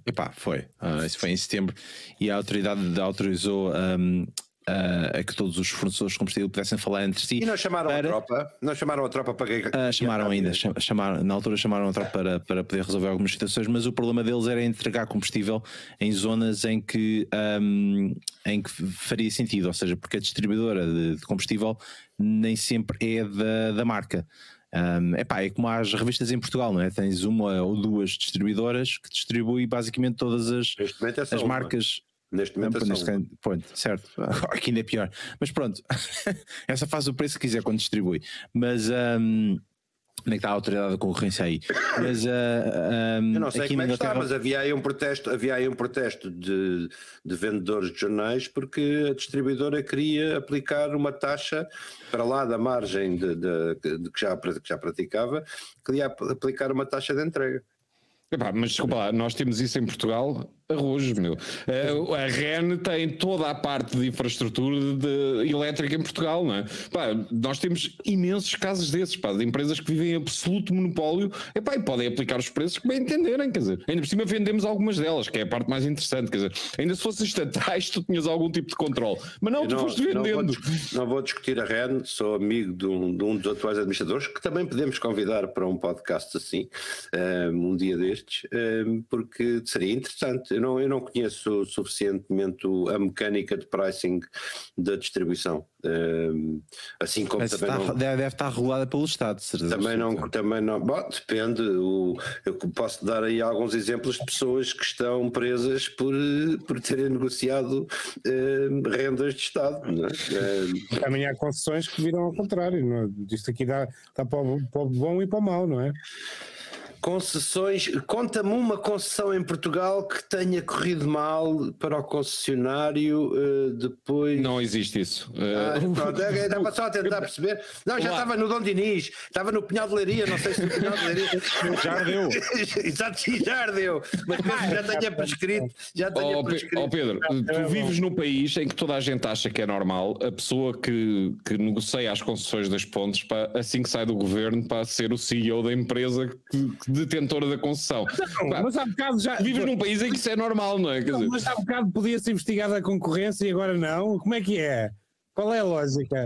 Speaker 1: Epá, foi. Uh, isso foi em setembro e a autoridade autorizou. Um, uh, a que todos os fornecedores de combustível pudessem falar entre si.
Speaker 3: E não chamaram para... a tropa? Não chamaram a tropa para.
Speaker 1: Uh, chamaram ainda, chamaram, na altura chamaram a tropa para, para poder resolver algumas situações, mas o problema deles era entregar combustível em zonas em que, um, em que faria sentido, ou seja, porque a distribuidora de, de combustível nem sempre é da, da marca. Um, epá, é como as revistas em Portugal, não é? Tens uma ou duas distribuidoras que distribuem basicamente todas as, é as marcas.
Speaker 3: Neste momento
Speaker 1: não, é Pronto, certo. Aqui ainda é pior. Mas pronto, essa faz o preço que quiser quando distribui. Mas um, onde é que está a autoridade da concorrência aí? Mas, uh,
Speaker 3: um, Eu não sei como é que está, mas havia aí um protesto, havia aí um protesto de, de vendedores de jornais porque a distribuidora queria aplicar uma taxa para lá da margem de, de, de que, já, que já praticava, queria aplicar uma taxa de entrega.
Speaker 2: Epá, mas desculpa lá, nós temos isso em Portugal Arroz, meu. Eh, a REN tem toda a parte de infraestrutura de, elétrica em Portugal, não é? Pá, nós temos imensos casos desses, pá, de empresas que vivem em absoluto monopólio epá, e podem aplicar os preços que bem entenderem, quer dizer. Ainda por cima vendemos algumas delas, que é a parte mais interessante, quer dizer. Ainda se fossem estatais, tu tinhas algum tipo de controle. Mas não, Eu tu não, foste vendendo.
Speaker 3: Não vou, discutir a REN, sou amigo de um, de um, dos atuais administradores, que também podemos convidar para um podcast assim, um, eh, um dia destes, eh, porque seria interessante eu não, eu não conheço suficientemente a mecânica de pricing da distribuição. Um, assim como
Speaker 1: Mas
Speaker 3: também
Speaker 1: está,
Speaker 3: não,
Speaker 1: deve, estar regulada pelo Estado, certeza.
Speaker 3: Também não, também não bom, depende. O, eu posso dar aí alguns exemplos de pessoas que estão presas por, por terem negociado um, rendas de Estado. É?
Speaker 4: Também há concessões que viram ao contrário. Não é? Isto aqui dá, dá para, o, para o bom e para o mau, não é?
Speaker 3: Concessões, conta-me uma concessão em Portugal que tenha corrido mal para o concessionário uh, depois.
Speaker 2: Não existe isso.
Speaker 3: Ah, pronto, estava só a tentar perceber. Não, já estava no Dom Dinis, estava no Pinhal de Leiria, não sei se no Pinhal de Leiria.
Speaker 4: já ardeu.
Speaker 3: Exato, já ardeu. Mas penso já tenha prescrito. Já tenha
Speaker 2: oh,
Speaker 3: prescrito.
Speaker 2: Oh Pedro, tu vives num país em que toda a gente acha que é normal a pessoa que, que negocia as concessões das pontes, para, assim que sai do governo, para ser o CEO da empresa que, que detentora da concessão.
Speaker 4: Não, Pá, mas há bocado já.
Speaker 2: Vives num país em que isso é normal, não é?
Speaker 4: Não, dizer... Mas há bocado podia-se investigar a concorrência e agora não? Como é que é? Qual é a lógica?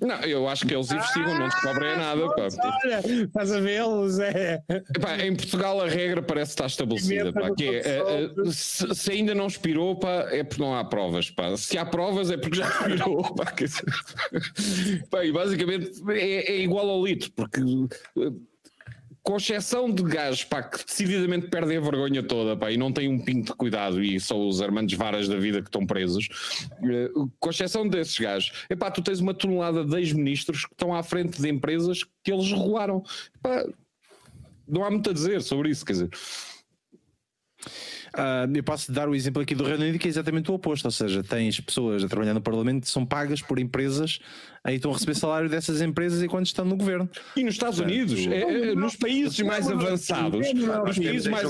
Speaker 2: Não, eu acho que eles investigam, ah, não descobrem nada. Pá.
Speaker 4: Olha, estás a vê-los, é.
Speaker 2: Epá, em Portugal a regra parece estar estabelecida. Pá, que é, é, se, se, ainda não expirou, pá, é porque não há provas. Pá. Se há provas, é porque já expirou. Pá. pá, e basicamente é, é igual ao litro, porque com exceção de gajos pá, que decididamente perdem a vergonha toda pá, e não têm um pinto de cuidado e são os Armandos Varas da vida que estão presos, uh, com exceção desses gajos, epá, tu tens uma tonelada de ex-ministros que estão à frente de empresas que eles regularam. Epá, não há muito a dizer sobre isso, quer dizer.
Speaker 1: Uh, eu posso dar o exemplo aqui do Reino Unido que é exatamente o oposto, ou seja, tens pessoas a trabalhar no Parlamento que são pagas por empresas aí estão a receber salário dessas empresas enquanto estão no governo.
Speaker 2: E nos Estados Unidos, é, é, nos países mais avançados, nos países mais.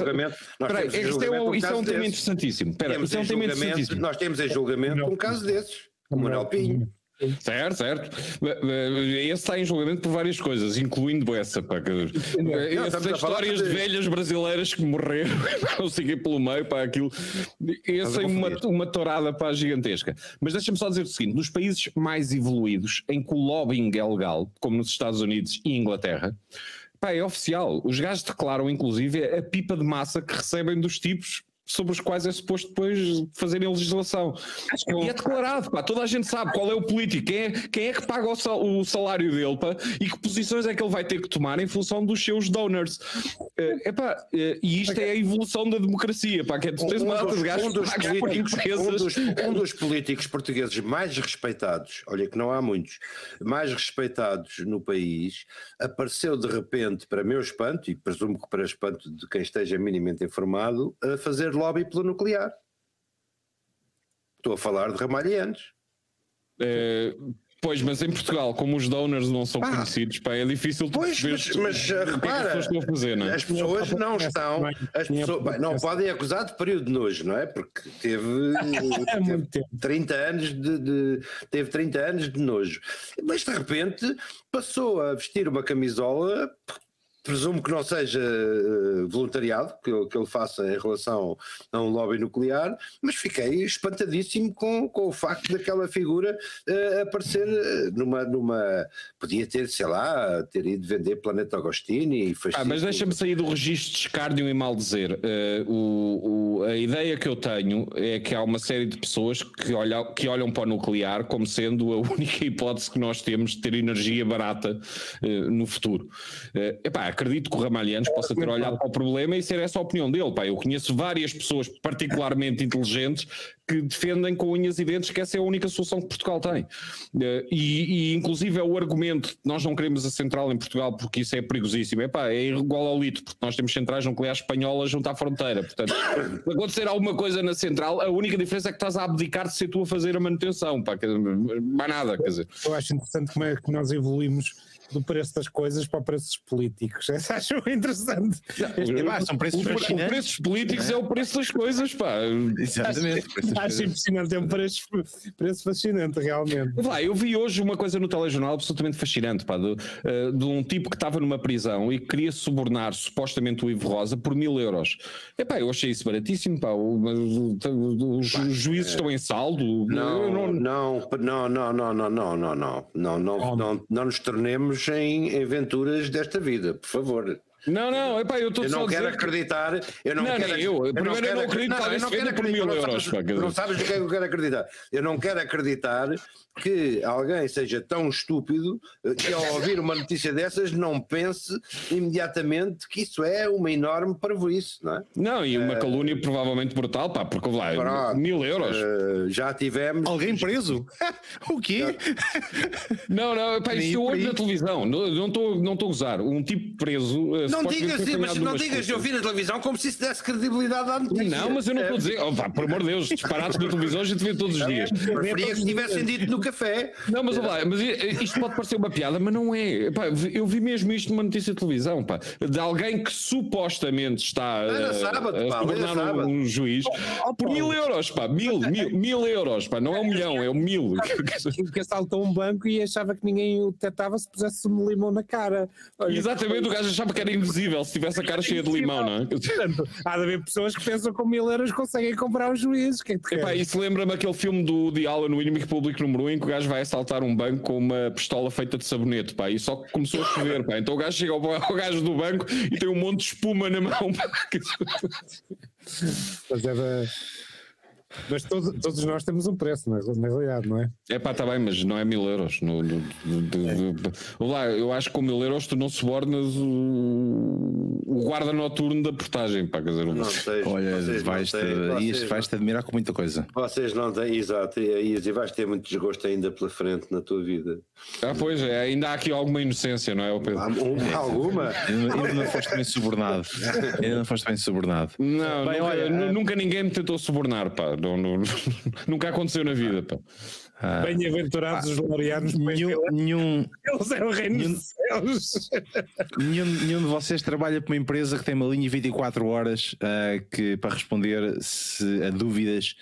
Speaker 2: Peraí, isto é um, isto é um tema interessantíssimo. Espera, isto é um tema interessantíssimo.
Speaker 3: Nós temos em julgamento um caso desses, o Manuel Pinho.
Speaker 2: Certo, certo. Esse está em julgamento por várias coisas, incluindo essa. Pá, Essas histórias de... velhas brasileiras que morreram, não sei pelo meio, para aquilo. Essa é uma, uma tourada para gigantesca. Mas deixa-me só dizer o seguinte: nos países mais evoluídos, em que o lobbying é legal, como nos Estados Unidos e Inglaterra, pá, é oficial. Os gajos declaram, inclusive, a pipa de massa que recebem dos tipos sobre os quais é suposto depois fazerem legislação. Acho que e é declarado, pá, toda a gente sabe qual é o político, quem é, quem é que paga o, sal, o, salário dele pá, e que posições é que ele vai ter que tomar em função dos seus donors. Uh, epá, uh, e isto é a evolução da democracia, pá, que é, tu tens uma
Speaker 3: um,
Speaker 2: de gajos
Speaker 3: um dos, políticos, um, dos, um dos políticos portugueses mais respeitados, olha que não há muitos, mais respeitados no país, apareceu de repente, para meu espanto, e presumo que para espanto de quem esteja minimamente informado, a fazer lobby pelo nuclear. Estou a falar de Ramalhianos.
Speaker 2: É, pois, mas em Portugal, como os donors não são conhecidos, pá, é difícil
Speaker 3: pois, mas, mas uh, repara, que as pessoas, fazer, não é? as pessoas não estão, as pessoas, bem, não podem acusar de período de nojo, não é? Porque teve, teve 30 anos de, de, teve 30 anos de nojo, mas de repente passou a vestir uma camisola Presumo que não seja uh, voluntariado que, que ele faça em relação a um lobby nuclear, mas fiquei espantadíssimo com, com o facto daquela figura uh, aparecer eh, numa, numa. Podia ter, sei lá, ter ido vender Planeta Agostini e
Speaker 2: ah, Mas deixa-me sair do registro de escárnio e mal dizer. Uh, o, o, a ideia que eu tenho é que há uma série de pessoas que, olham que olham para o nuclear como sendo a única hipótese que nós temos de ter energia barata no futuro. epá, acredito que o Ramalhianos possa ter olhado para o problema e ser essa a opinião dele. Pá, eu conheço várias pessoas particularmente inteligentes que defendem com unhas e dentes que essa é a única solução que Portugal tem. Eh, e, e inclusive é o argumento nós não queremos a central em Portugal porque isso é perigosíssimo. Epá, é igual ao litro, porque nós temos centrais nucleares espanholas junto à fronteira. Portanto, se acontecer alguma coisa na central, a única diferença é que estás a abdicar de ser tu a fazer a manutenção. Pá, mais nada, quer dizer.
Speaker 4: Eu acho interessante como é que nós evoluímos do preço das coisas para preços políticos. Essa acho interessante.
Speaker 2: Não, pá, são preços o, o preços políticos é? é? o preço das coisas, pá.
Speaker 4: Exatamente. Acho, acho impressionante, é um preço, preço fascinante, realmente.
Speaker 2: Lá, eu vi hoje uma coisa no telejornal absolutamente fascinante, pá, de, uh, de um tipo que estava numa prisão e queria subornar supostamente o Ivo Rosa por mil euros. Epá, eu achei isso baratíssimo, pá. os juízes estão em saldo.
Speaker 3: Não, não, não, não, não, não, não, não, não, não, não, não, não, não nos tornemos em aventuras desta vida, por favor.
Speaker 2: Não, não, epá, eu estou
Speaker 3: Eu não quero acreditar. Eu não, não quero,
Speaker 2: eu. eu primeiro eu não acredito que alguém se venda por mil euros.
Speaker 3: Não sabes o que é que eu quero acreditar. Eu não quero acreditar que alguém seja tão estúpido eh, que ao ouvir uma notícia dessas não pense imediatamente que isso é uma enorme parvoíce, não é?
Speaker 2: Não, e uma uh, calúnia provavelmente brutal, pá, porque lá, pronto, mil euros. Uh,
Speaker 3: já tivemos.
Speaker 1: Alguém preso? o quê?
Speaker 2: não, não, pá, isso eu olho na televisão, não estou não não a gozar. Um tipo preso,
Speaker 3: Não digas,
Speaker 2: foi
Speaker 3: mas não digas de
Speaker 2: escuta.
Speaker 3: ouvir na televisão como se isso desse credibilidade à notícia.
Speaker 2: Não, mas eu não estou a
Speaker 3: É,
Speaker 2: dizer, oh, pá, por amor de Deus, disparates na televisão a gente vê todos os dias.
Speaker 3: Preferia que tivessem dito no café.
Speaker 2: Não, mas, olha lá, mas isto pode parecer uma piada, mas não é. Pá, eu vi mesmo isto numa notícia de televisão, pá, de alguém que supostamente está
Speaker 3: Lê
Speaker 2: a,
Speaker 3: sábado,
Speaker 2: subornar
Speaker 3: sábado.
Speaker 2: um, um juiz por mil euros, pá, mil, mil, mil euros, pá, não é um milhão, é um mil.
Speaker 4: Que, que assaltou um banco e achava que ninguém o detectava se pusesse um limão na cara. Olha,
Speaker 2: Exatamente, o gajo achava que era invisível se tivesse a cara cheia de limão, não é?
Speaker 4: Portanto, há de haver pessoas que pensam que com mil euros conseguem comprar os juízes. Que é que
Speaker 2: Epá, isso lembra-me aquele filme do The Alan, o inimigo público número 1, em que o gajo vai assaltar um banco com uma pistola feita de sabonete, pá, e só começou a chover, pá. Então o gajo chega ao, ao gajo do banco e tem um monte de espuma na mão. pá.
Speaker 4: Mas, é da- mas todos, todos nós temos um preço, na, na realidade, não é?
Speaker 2: É pá, está bem, mas não é mil euros. No, no- no- do- lá, eu acho que com mil euros tu não subornas o, o guarda noturno da portagem, pá, quer dizer, um-
Speaker 3: Não sei.
Speaker 1: Olha, vais-te vais-te admirar com muita coisa.
Speaker 3: Vocês não têm, exato, e, vais ter muito desgosto ainda pela frente na tua vida.
Speaker 2: Ah, pois é, ainda há aqui alguma inocência, não é, Pedro?
Speaker 3: Há um- alguma?
Speaker 1: Ainda não foste bem subornado. Ainda não foste bem subornado.
Speaker 2: Não,
Speaker 1: Bem,
Speaker 2: nunca,
Speaker 1: olha, ah,
Speaker 2: nunca ninguém me tentou subornar, pá. Não, não- nunca aconteceu na vida, pá.
Speaker 4: Bem-aventurados os laureanos, pois
Speaker 1: Nenhum, nenhum,
Speaker 4: eles é o reino dos céus.
Speaker 1: nenhum, nenhum de vocês trabalha para uma empresa que tem uma linha 24 horas ah, que, para responder se, a dúvidas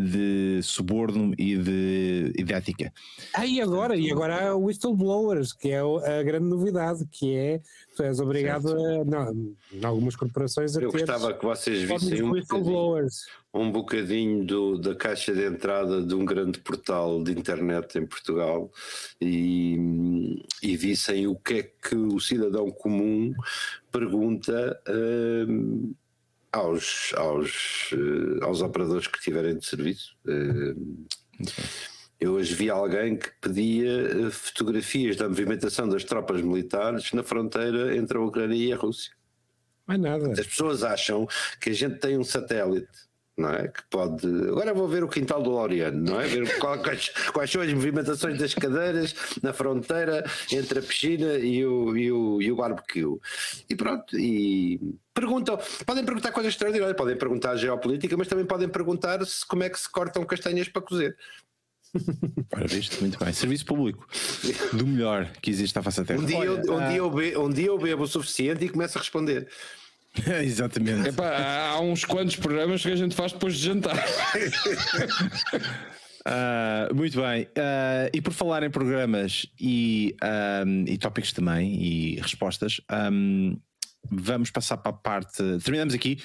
Speaker 1: de suborno e de, e de ética.
Speaker 4: Ah, e agora? E agora há o whistleblowers, que é a grande novidade, que é tu és obrigado a, não, em algumas corporações a
Speaker 3: Eu
Speaker 4: ter
Speaker 3: gostava que vocês vissem um bocadinho,
Speaker 4: whistleblowers.
Speaker 3: um bocadinho do- da caixa de entrada de um grande portal de internet em Portugal e, e vissem o que é que o cidadão comum pergunta hum, aos, aos, eh, aos operadores que tiverem de serviço. Hum, eu hoje vi alguém que pedia eh, fotografias da movimentação das tropas militares na fronteira entre a Ucrânia e a Rússia.
Speaker 4: Mais nada.
Speaker 3: As pessoas acham que a gente tem um satélite, não é? Que pode. Agora vou ver o quintal do Laureano, não é? Ver qual- quais, quais são as movimentações das cadeiras na fronteira entre a piscina e o, e o, e o barbecue. E pronto. E perguntam. Podem perguntar coisas extraordinárias, podem perguntar geopolítica, mas também podem perguntar se, como é que se cortam castanhas para cozer.
Speaker 1: Ora, viste? Muito bem. Serviço público do melhor que existe à face da Terra.
Speaker 3: Um dia, eu,
Speaker 1: Olha,
Speaker 3: um,
Speaker 1: ah,
Speaker 3: dia eu be- um dia eu bebo o suficiente e começo a responder.
Speaker 1: Exatamente.
Speaker 2: Epá, há uns quantos programas que a gente faz depois de jantar.
Speaker 1: Ah, muito bem. Ah, e por falar em programas e, ahm, e tópicos também e respostas, ahm, vamos passar para a parte. Terminamos aqui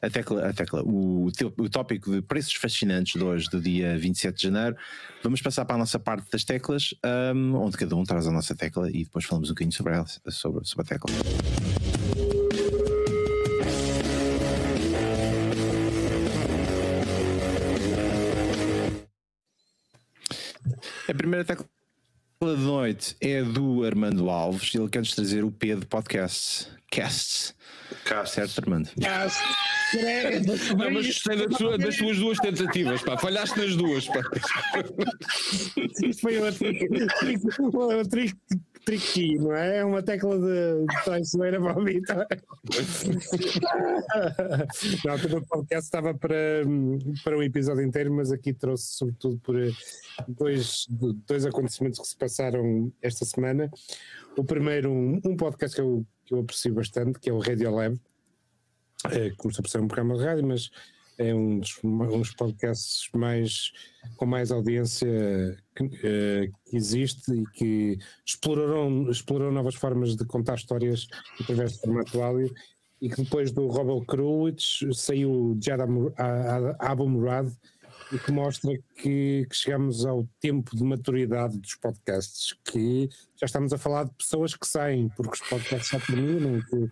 Speaker 1: a tecla, a tecla o, o tópico de preços fascinantes de hoje, do dia 27 de janeiro. Vamos passar para a nossa parte das teclas, ahm, onde cada um traz a nossa tecla e depois falamos um bocadinho sobre, ela, sobre, sobre a tecla. A primeira tecla de noite é do Armando Alves. Ele quer nos trazer o P de podcasts. Casts. Certo, Armando?
Speaker 2: Não, mas gostei da tua- das tuas duas tentativas, pá. Falhaste nas duas, pá.
Speaker 4: Isto foi trick- tricky, não é? É uma tecla de de traiçoeira para o Vitor. Não, todo o podcast estava para, para um episódio inteiro, mas aqui trouxe sobretudo por eh, dois, dois acontecimentos que se passaram esta semana. O primeiro, um, um podcast que eu, que eu aprecio bastante, que é o Radio Lab, eh, que começou por ser um programa de rádio, mas é um dos, um dos podcasts mais, com mais audiência que, eh, que existe e que explorou, explorou novas formas de contar histórias através de formato áudio. E que depois do Robert Krulwich saiu Jad Am- A- A- Abu Murad e que mostra que, que chegamos ao tempo de maturidade dos podcasts, que já estamos a falar de pessoas que saem, porque os podcasts já terminam, que,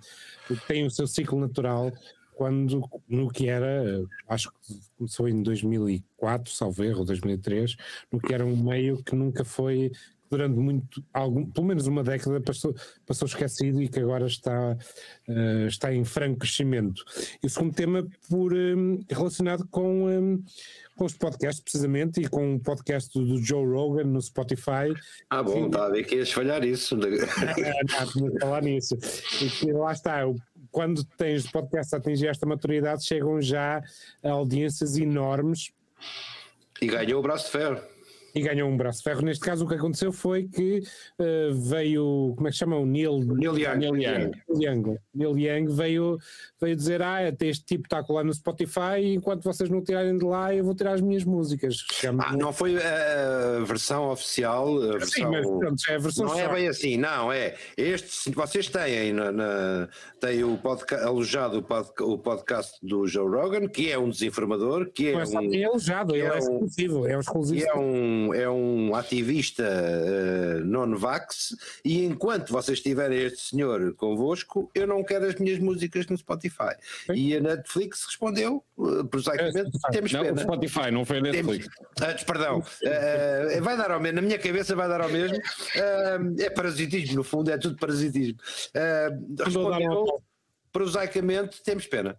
Speaker 4: que têm o seu ciclo natural, quando no que era, acho que começou em 2004, salvo erro, 2003, no que era um meio que nunca foi durante muito, algum, pelo menos uma década passou, passou esquecido e que agora está, uh, está em franco crescimento. E o segundo tema por, um, relacionado com, um, com os podcasts, precisamente, e com o podcast do, Joe Rogan no Spotify.
Speaker 3: Ah, bom, estava a ver que ias falhar isso.
Speaker 4: Não, não, falar nisso. E que lá está, quando tens podcast a atingir esta maturidade, chegam já a audiências enormes.
Speaker 3: E ganhou o braço de ferro
Speaker 4: e ganhou um braço de ferro. Neste caso, o que aconteceu foi que uh, veio, como é que chama? O Neil,
Speaker 3: Neil Young. Neil Young.
Speaker 4: Neil Young, Neil Young veio, veio dizer: Ah, até este tipo está lá no Spotify, e enquanto vocês não tirarem de lá, eu vou tirar as minhas músicas.
Speaker 3: Ah, não foi a versão oficial. A versão... Sim, mas
Speaker 4: pronto, é a versão
Speaker 3: Não é bem assim, não, é. Este, vocês têm, na, na têm o podcast, alojado o podcast do Joe Rogan, que é um desinformador, que é.
Speaker 4: Mas
Speaker 3: um,
Speaker 4: é alojado, ele é, é exclusivo, é um exclusivo.
Speaker 3: é um é um ativista uh, non-vax, e enquanto vocês tiverem este senhor convosco, eu não quero as minhas músicas no Spotify. Sim. E a Netflix respondeu, uh, prosaicamente, é, temos
Speaker 2: não,
Speaker 3: pena.
Speaker 2: Spotify, não foi a Netflix.
Speaker 3: Temos, uh, perdão, uh, vai dar ao mesmo, na minha cabeça vai dar ao mesmo. É parasitismo, no fundo, é tudo parasitismo. Respondeu, prosaicamente, temos pena.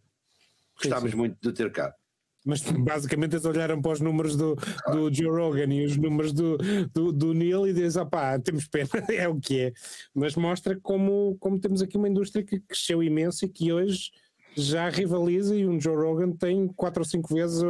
Speaker 3: Gostávamos muito de ter cá
Speaker 4: mas basicamente eles olharam para os números do, do Joe Rogan e os números do, do, do Neil e dizem, opá, temos pena, é o que é. Mas mostra como, como temos aqui uma indústria que cresceu imenso e que hoje já rivaliza e um Joe Rogan tem quatro ou cinco vezes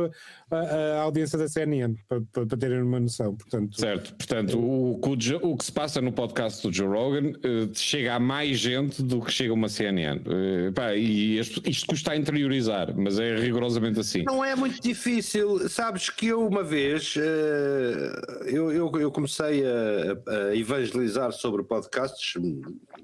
Speaker 4: a, a audiência da CNN, para, para, terem uma noção. Portanto,
Speaker 2: certo, portanto, o, o, o, que se passa no podcast do Joe Rogan uh, chega a mais gente do que chega uma CNN. Uh, pá, e isto, isto custa a interiorizar, mas é rigorosamente assim.
Speaker 3: Não é muito difícil, sabes que eu uma vez uh, eu, eu, eu, comecei a, a, evangelizar sobre podcasts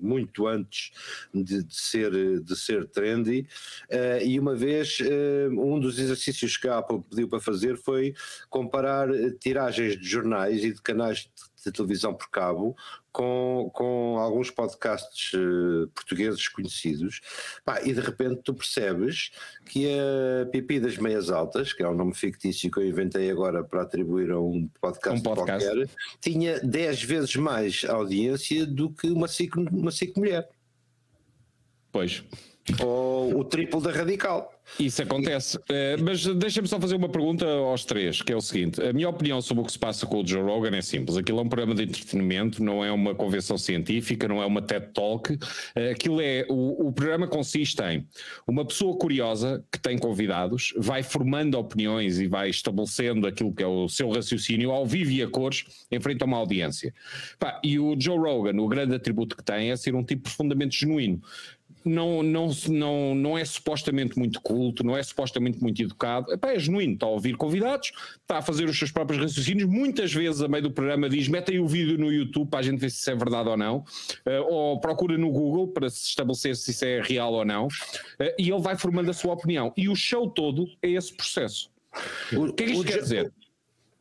Speaker 3: muito antes de, de ser, de ser trendy. Uh, e uma vez, uh, um dos exercícios que a Apple pediu para fazer foi comparar eh, tiragens de jornais e de canais de, de televisão por cabo com, com alguns podcasts uh, portugueses conhecidos, Pá, e de repente tu percebes que a Pipi das Meias Altas, que é um nome fictício que eu inventei agora para atribuir a um podcast, um podcast. qualquer, tinha 10 vezes mais audiência do que uma SIC, uma SIC mulher.
Speaker 2: Pois
Speaker 3: ou o triplo da radical.
Speaker 2: Isso acontece. Uh, mas deixa-me só fazer uma pergunta aos três, que é o seguinte: a minha opinião sobre o que se passa com o Joe Rogan é simples. Aquilo é um programa de entretenimento, não é uma convenção científica, não é uma TED Talk. Uh, aquilo é. O, o programa consiste em uma pessoa curiosa que tem convidados, vai formando opiniões e vai estabelecendo aquilo que é o seu raciocínio ao vivo e a cores em frente a uma audiência. Pá, e o Joe Rogan, o grande atributo que tem é ser um tipo profundamente genuíno não, não, não, não é supostamente muito culto, não é supostamente muito educado, Epá, é genuíno, está a ouvir convidados, está a fazer os seus próprios raciocínios, muitas vezes a meio do programa diz, metem o vídeo no YouTube para a gente ver se isso é verdade ou não, uh, ou procura no Google para se estabelecer se isso é real ou não, uh, e ele vai formando a sua opinião. E o show todo é esse processo. O, o que é que isto quer dizer?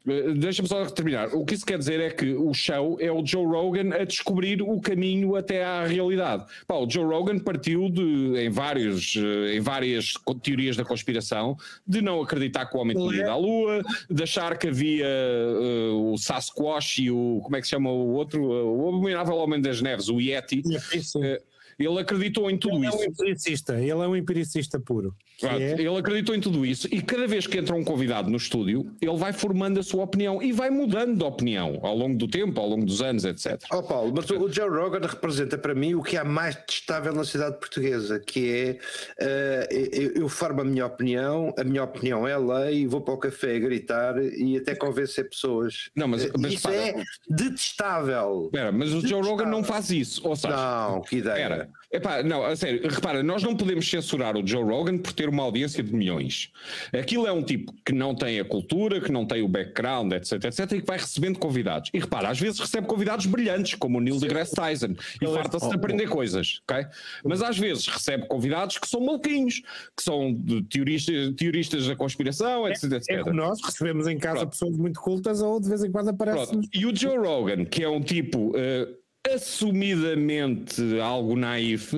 Speaker 2: Eh, deixa-me só terminar. O que isso quer dizer é que o show é o Joe Rogan a descobrir o caminho até à realidade. Pá, o Joe Rogan partiu de, em, vários, eh, em várias teorias da conspiração de não acreditar que o homem tinha ido à Lua, de achar que havia uh, o Sasquatch e o. Como é que se chama o outro? Uh, o Abominável Homem das Neves, o Yeti. Uh, ele acreditou em tudo
Speaker 4: ele
Speaker 2: isso.
Speaker 4: É um empiricista, ele é um empiricista puro.
Speaker 2: Pronto, é... Ele acreditou em tudo isso e cada vez que entra um convidado no estúdio, ele vai formando a sua opinião e vai mudando de opinião ao longo do tempo, ao longo dos anos, etc.
Speaker 3: Ó oh, Paulo, mas o Joe Rogan representa para mim o que há mais testável na cidade portuguesa, que é uh, eu, eu, formo a minha opinião, a minha opinião é lei, vou para o café gritar e até convencer pessoas.
Speaker 2: Não, mas, mas
Speaker 3: isso para, é detestável.
Speaker 2: Espera, mas o Joe Rogan não faz isso. Ou seja,
Speaker 3: não, que ideia. Espera,
Speaker 2: Epá, não, a sério, repara, nós não podemos censurar o Joe Rogan por ter uma audiência de milhões. Aquilo é um tipo que não tem a cultura, que não tem o background, etc, etc, e que vai recebendo convidados. E repara, às vezes recebe convidados brilhantes, como o Neil deGrasse Tyson, e farta-se de aprender coisas, ok? Mas às vezes recebe convidados que são maluquinhos, que são teoristas, teoristas da conspiração, etc, etc.
Speaker 4: É, é nós recebemos em casa Pronto. pessoas muito cultas ou de vez em quando aparecem.
Speaker 2: E o Joe Rogan, que é um tipo... Uh, assumidamente algo naif,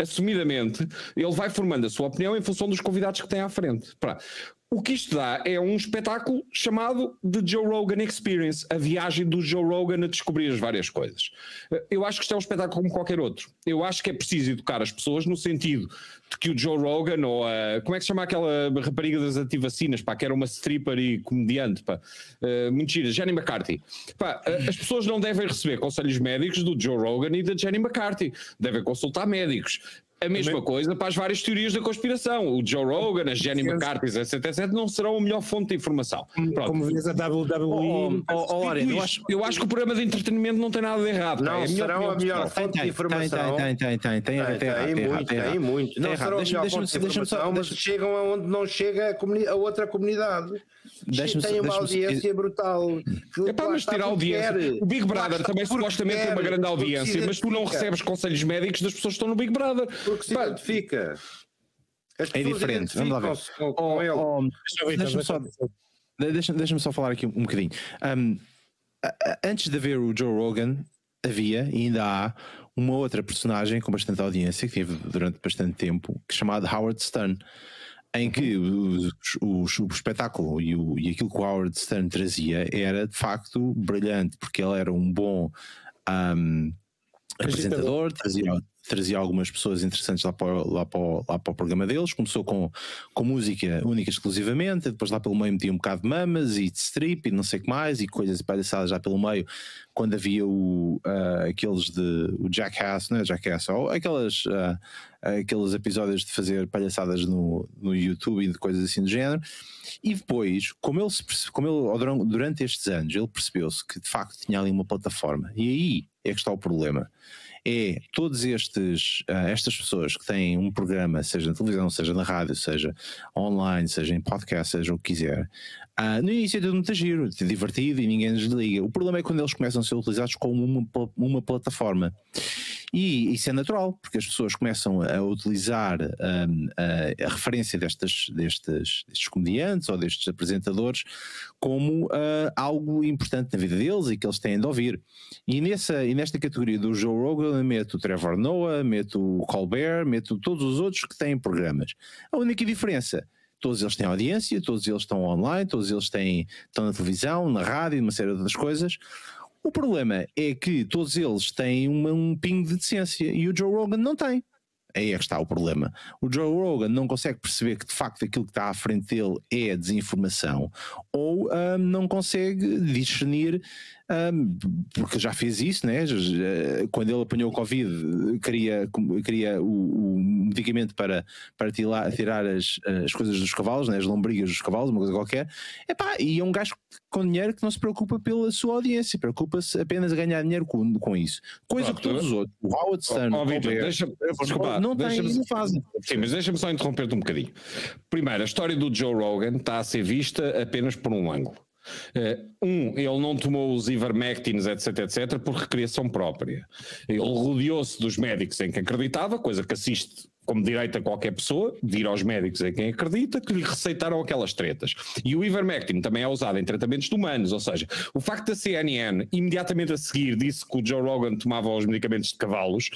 Speaker 2: assumidamente, ele vai formando a sua opinião em função dos convidados que tem à frente. O que isto dá é um espetáculo chamado The Joe Rogan Experience, a viagem do Joe Rogan a descobrir as várias coisas. Eu acho que isto é um espetáculo como qualquer outro. Eu acho que é preciso educar as pessoas no sentido de que o Joe Rogan ou a. Como é que se chama aquela rapariga das antivacinas, pá, que era uma stripper e comediante, pá, uh, muito Jenny McCarthy. Pá, as pessoas não devem receber conselhos médicos do Joe Rogan e da Jenny McCarthy. Devem consultar médicos. A mesma coisa para as várias teorias da conspiração. O Joe Rogan, a Jenny McCarthy, etc, etc, não serão a melhor fonte de informação.
Speaker 4: Pronto. Como vês a WWE.
Speaker 1: Oh, oh, oh, eu, acho,
Speaker 2: eu acho que o programa de entretenimento não tem nada de errado.
Speaker 3: Não,
Speaker 2: é
Speaker 3: serão a melhor fonte de informação.
Speaker 1: Tem, tem, tem, tem, tem, tem,
Speaker 3: tem, muito, tem muito. Não serão a melhor fonte de informação, mas chegam aonde não chega a outra comunidade. Tem uma audiência brutal.
Speaker 2: É para nos tirar audiência. O Big Brother também supostamente tem uma grande audiência, mas tu não recebes conselhos médicos das pessoas que estão no Big Brother.
Speaker 3: Porque se identifica.
Speaker 1: É diferente. Vamos lá ver. Oh, oh, Deixa-me só, deixa, deixa só falar aqui um, um bocadinho. Um, antes de ver o Joe Rogan, havia e ainda há uma outra personagem com bastante audiência que teve durante bastante tempo, chamada Howard Stern, em que o, o, o espetáculo e, o, e aquilo que o Howard Stern trazia era de facto brilhante, porque ele era um bom um, apresentador, trazia, trazia algumas pessoas interessantes lá para, lá, para, lá para o programa deles. Começou com, com música única exclusivamente, depois lá pelo meio metia um bocado de mamas e de strip e não sei o que mais, e coisas palhaçadas já pelo meio, quando havia o, uh, aqueles de o Jackass, não é Jackass, ou aquelas, uh, aqueles episódios de fazer palhaçadas no, no YouTube e de coisas assim do género. E depois, como ele, como ele durante estes anos, ele percebeu-se que de facto tinha ali uma plataforma, e aí é que está o problema é todos estes uh, estas pessoas que têm um programa, seja na televisão, seja na rádio, seja online, seja em podcast, seja o que quiser, uh, no início é tudo muito giro, divertido e ninguém desliga. O problema é quando eles começam a ser utilizados como uma, uma plataforma. E isso é natural, porque as pessoas começam a utilizar um, a, a, referência destes, destes, destes comediantes ou destes apresentadores como uh, algo importante na vida deles e que eles têm de ouvir. E, nessa, e nesta categoria do Joe Rogan, meto o Trevor Noah, meto o Colbert, meto todos os outros que têm programas. A única diferença todos eles têm audiência, todos eles estão online, todos eles têm, estão na televisão, na rádio, uma série de outras coisas. O problema é que todos eles têm uma, um pingo de decência e o Joe Rogan não tem. Aí é que está o problema. O Joe Rogan não consegue perceber que de facto aquilo que está à frente dele é desinformação ou um, não consegue discernir um, porque já fez isso, né? quando ele apanhou o Covid, queria, queria o, o medicamento para, para tirar, tirar as, as coisas dos cavalos, né? as lombrigas dos cavalos, uma coisa qualquer. Epá, e é um gajo com dinheiro que não se preocupa pela sua audiência, preocupa-se apenas a ganhar dinheiro com, com isso. Coisa Pronto. que todos os outros, o Howard Stern, oh, Victor, deixa, desculpa, não tem, não fazem.
Speaker 2: Sim, mas deixa-me só interromper-te um bocadinho. Primeiro, a história do Joe Rogan está a ser vista apenas por um ângulo. Uh, um, ele não tomou os ivermectins, etc, etc, por recriação própria. Ele rodeou-se dos médicos em quem acreditava, coisa que assiste como direito a qualquer pessoa, de ir aos médicos em quem acredita, que lhe receitaram aquelas tretas. E o ivermectin também é usado em tratamentos de humanos, ou seja, o facto da CNN imediatamente a seguir disse que o Joe Rogan tomava os medicamentos de cavalos,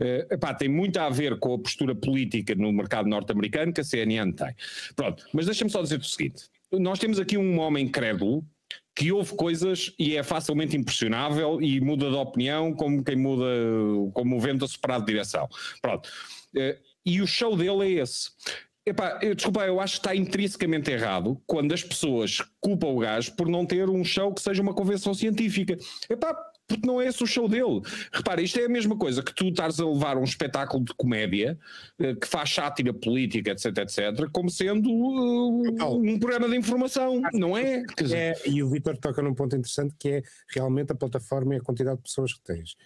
Speaker 2: uh, epá, tem muito a ver com a postura política no mercado norte-americano que a CNN tem. Pronto, mas deixa-me só dizer o seguinte, nós temos aqui um homem crédulo que ouve coisas e é facilmente impressionável e muda de opinião como quem muda, como o vento a soprar de direção. Pronto. Eh, e o show dele é esse. Epá, eu, desculpa, eu acho que está intrinsecamente errado quando as pessoas culpam o gajo por não ter um show que seja uma convenção científica. Epá, porque não é esse o show dele. Repara, isto é a mesma coisa que tu estás a levar um espetáculo de comédia eh, que faz sátira política, etc, etc, como sendo uh, um programa de informação, não é?
Speaker 4: é e o Vitor toca num ponto interessante que é realmente a plataforma e a quantidade de pessoas que tens.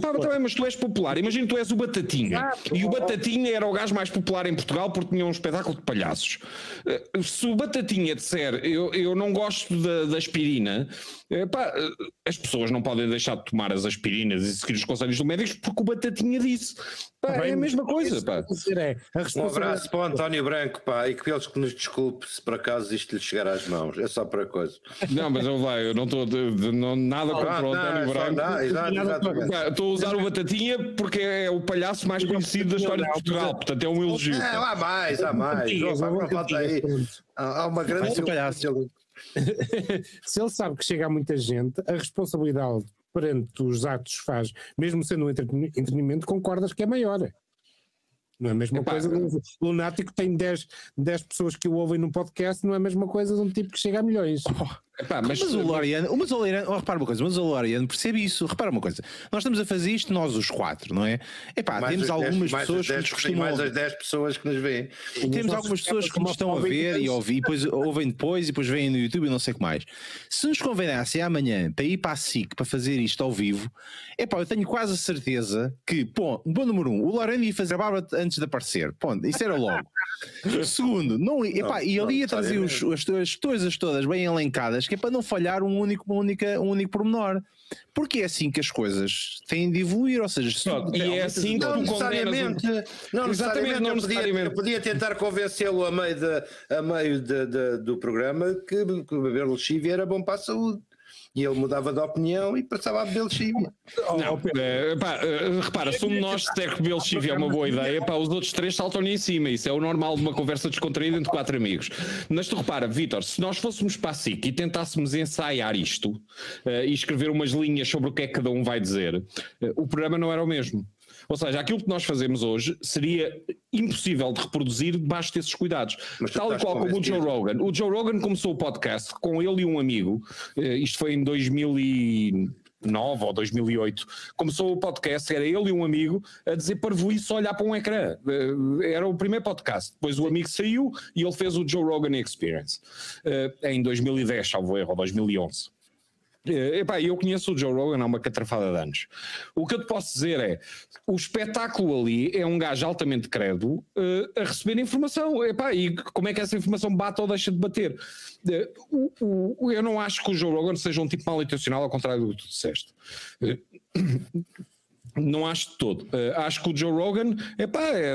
Speaker 2: Pá, também, mas tu és popular. Imagina tu és o Batatinha. Ah, e o Batatinha era o gajo mais popular em Portugal porque tinha um espetáculo de palhaços. Eh, se o Batatinha disser eu, eu não gosto da, da aspirina, eh, pá, eh, as pessoas não podem deixar de tomar as aspirinas e seguir os conselhos do médico porque o Batatinha disse. Pá, é a mesma coisa. Pá.
Speaker 3: É, um abraço para o António Branco pá, e que eles que nos desculpe se por acaso isto lhe chegar às mãos. É só para coisa.
Speaker 2: Não, mas eu, vai, eu não estou nada contra o António Branco. Estou a usar o Batatinha porque é o palhaço mais conhecido da história de Portugal, portanto é um elogio.
Speaker 3: É, há mais, há mais. Há uma grande.
Speaker 1: Palhaço.
Speaker 4: se ele sabe que chega a muita gente, a responsabilidade perante os atos que faz, mesmo sendo um entreteni- entretenimento, concordas que é maior. Não é a mesma
Speaker 2: Epá,
Speaker 4: coisa. Um lunático tem 10, 10 pessoas que o ouvem no podcast, não é a mesma coisa de um tipo que chega a milhões.
Speaker 2: Epá, mas,
Speaker 1: Mas o Loriano, mas o Loriano, oh, repara uma coisa, mas o Loriano percebe isso, repara uma coisa, nós estamos a fazer isto nós os quatro, não é? Epá,
Speaker 3: Mais
Speaker 1: temos algumas pessoas que nos costumam
Speaker 3: Mais as 10 pessoas que nos veem.
Speaker 1: E temos algumas pessoas que nos estão a ver e ouvir, e depois ouvem depois e depois veem no YouTube e não sei o que mais. Se nos convidassem amanhã para ir para a SIC para fazer isto ao vivo, epá, eu tenho quase a certeza que, pô, bom número um, o Lorena ia fazer a barba antes de aparecer, ponto, isso era logo. Segundo, não, epá, e
Speaker 3: não
Speaker 1: ele ia trazer os- as, as coisas todas bem elencadas, que é para não falhar um único, uma única, um único pormenor. Porque é assim que as coisas têm de evoluir, ou seja, se tu
Speaker 2: e é assim
Speaker 3: Não necessariamente, não
Speaker 2: Exatamente,
Speaker 3: necessariamente,
Speaker 2: não
Speaker 3: eu, podia,
Speaker 2: necessariamente.
Speaker 3: eu podia tentar convencê-lo a meio, de, a meio de- de- do programa que, que beber lexívia era bom para a saúde. E ele mudava de opinião e passava a beber lexívia.
Speaker 2: Não, eh, pá, eh, repara, se um de nós disser que beber lexívia é uma boa ideia, pá, os outros três saltam-lhe em cima. Isso é o normal de uma conversa descontraída entre quatro amigos. Mas tu repara, Vítor, se nós fôssemos para a SIC e tentássemos ensaiar isto eh, e escrever umas linhas sobre o que é que cada um vai dizer, o programa não era o mesmo. Ou seja, aquilo que nós fazemos hoje seria impossível de reproduzir debaixo desses cuidados.
Speaker 3: Mas
Speaker 2: Tal e qual como o Joe? Rogan. O Joe Rogan começou o podcast com ele e um amigo, eh, isto foi em 2009 ou 2008. Começou o podcast, era ele e um amigo a dizer parvoíce só olhar para um ecrã. Eh, Era o primeiro podcast. Depois o amigo saiu e ele fez o Joe Rogan Experience eh, em 2010, salvo erro, ou 2011. Eh, Epá, eu conheço o Joe Rogan há uma catrafada de anos. O que eu te posso dizer é: o espetáculo ali é um gajo altamente crédulo eh, a receber informação. Epá, e como é que essa informação bate ou deixa de bater? O- o- eu não acho que o Joe Rogan seja um tipo mal intencional, ao contrário do que tu disseste. Eh, Não acho de todo. Eh, acho que o Joe Rogan, epá, é,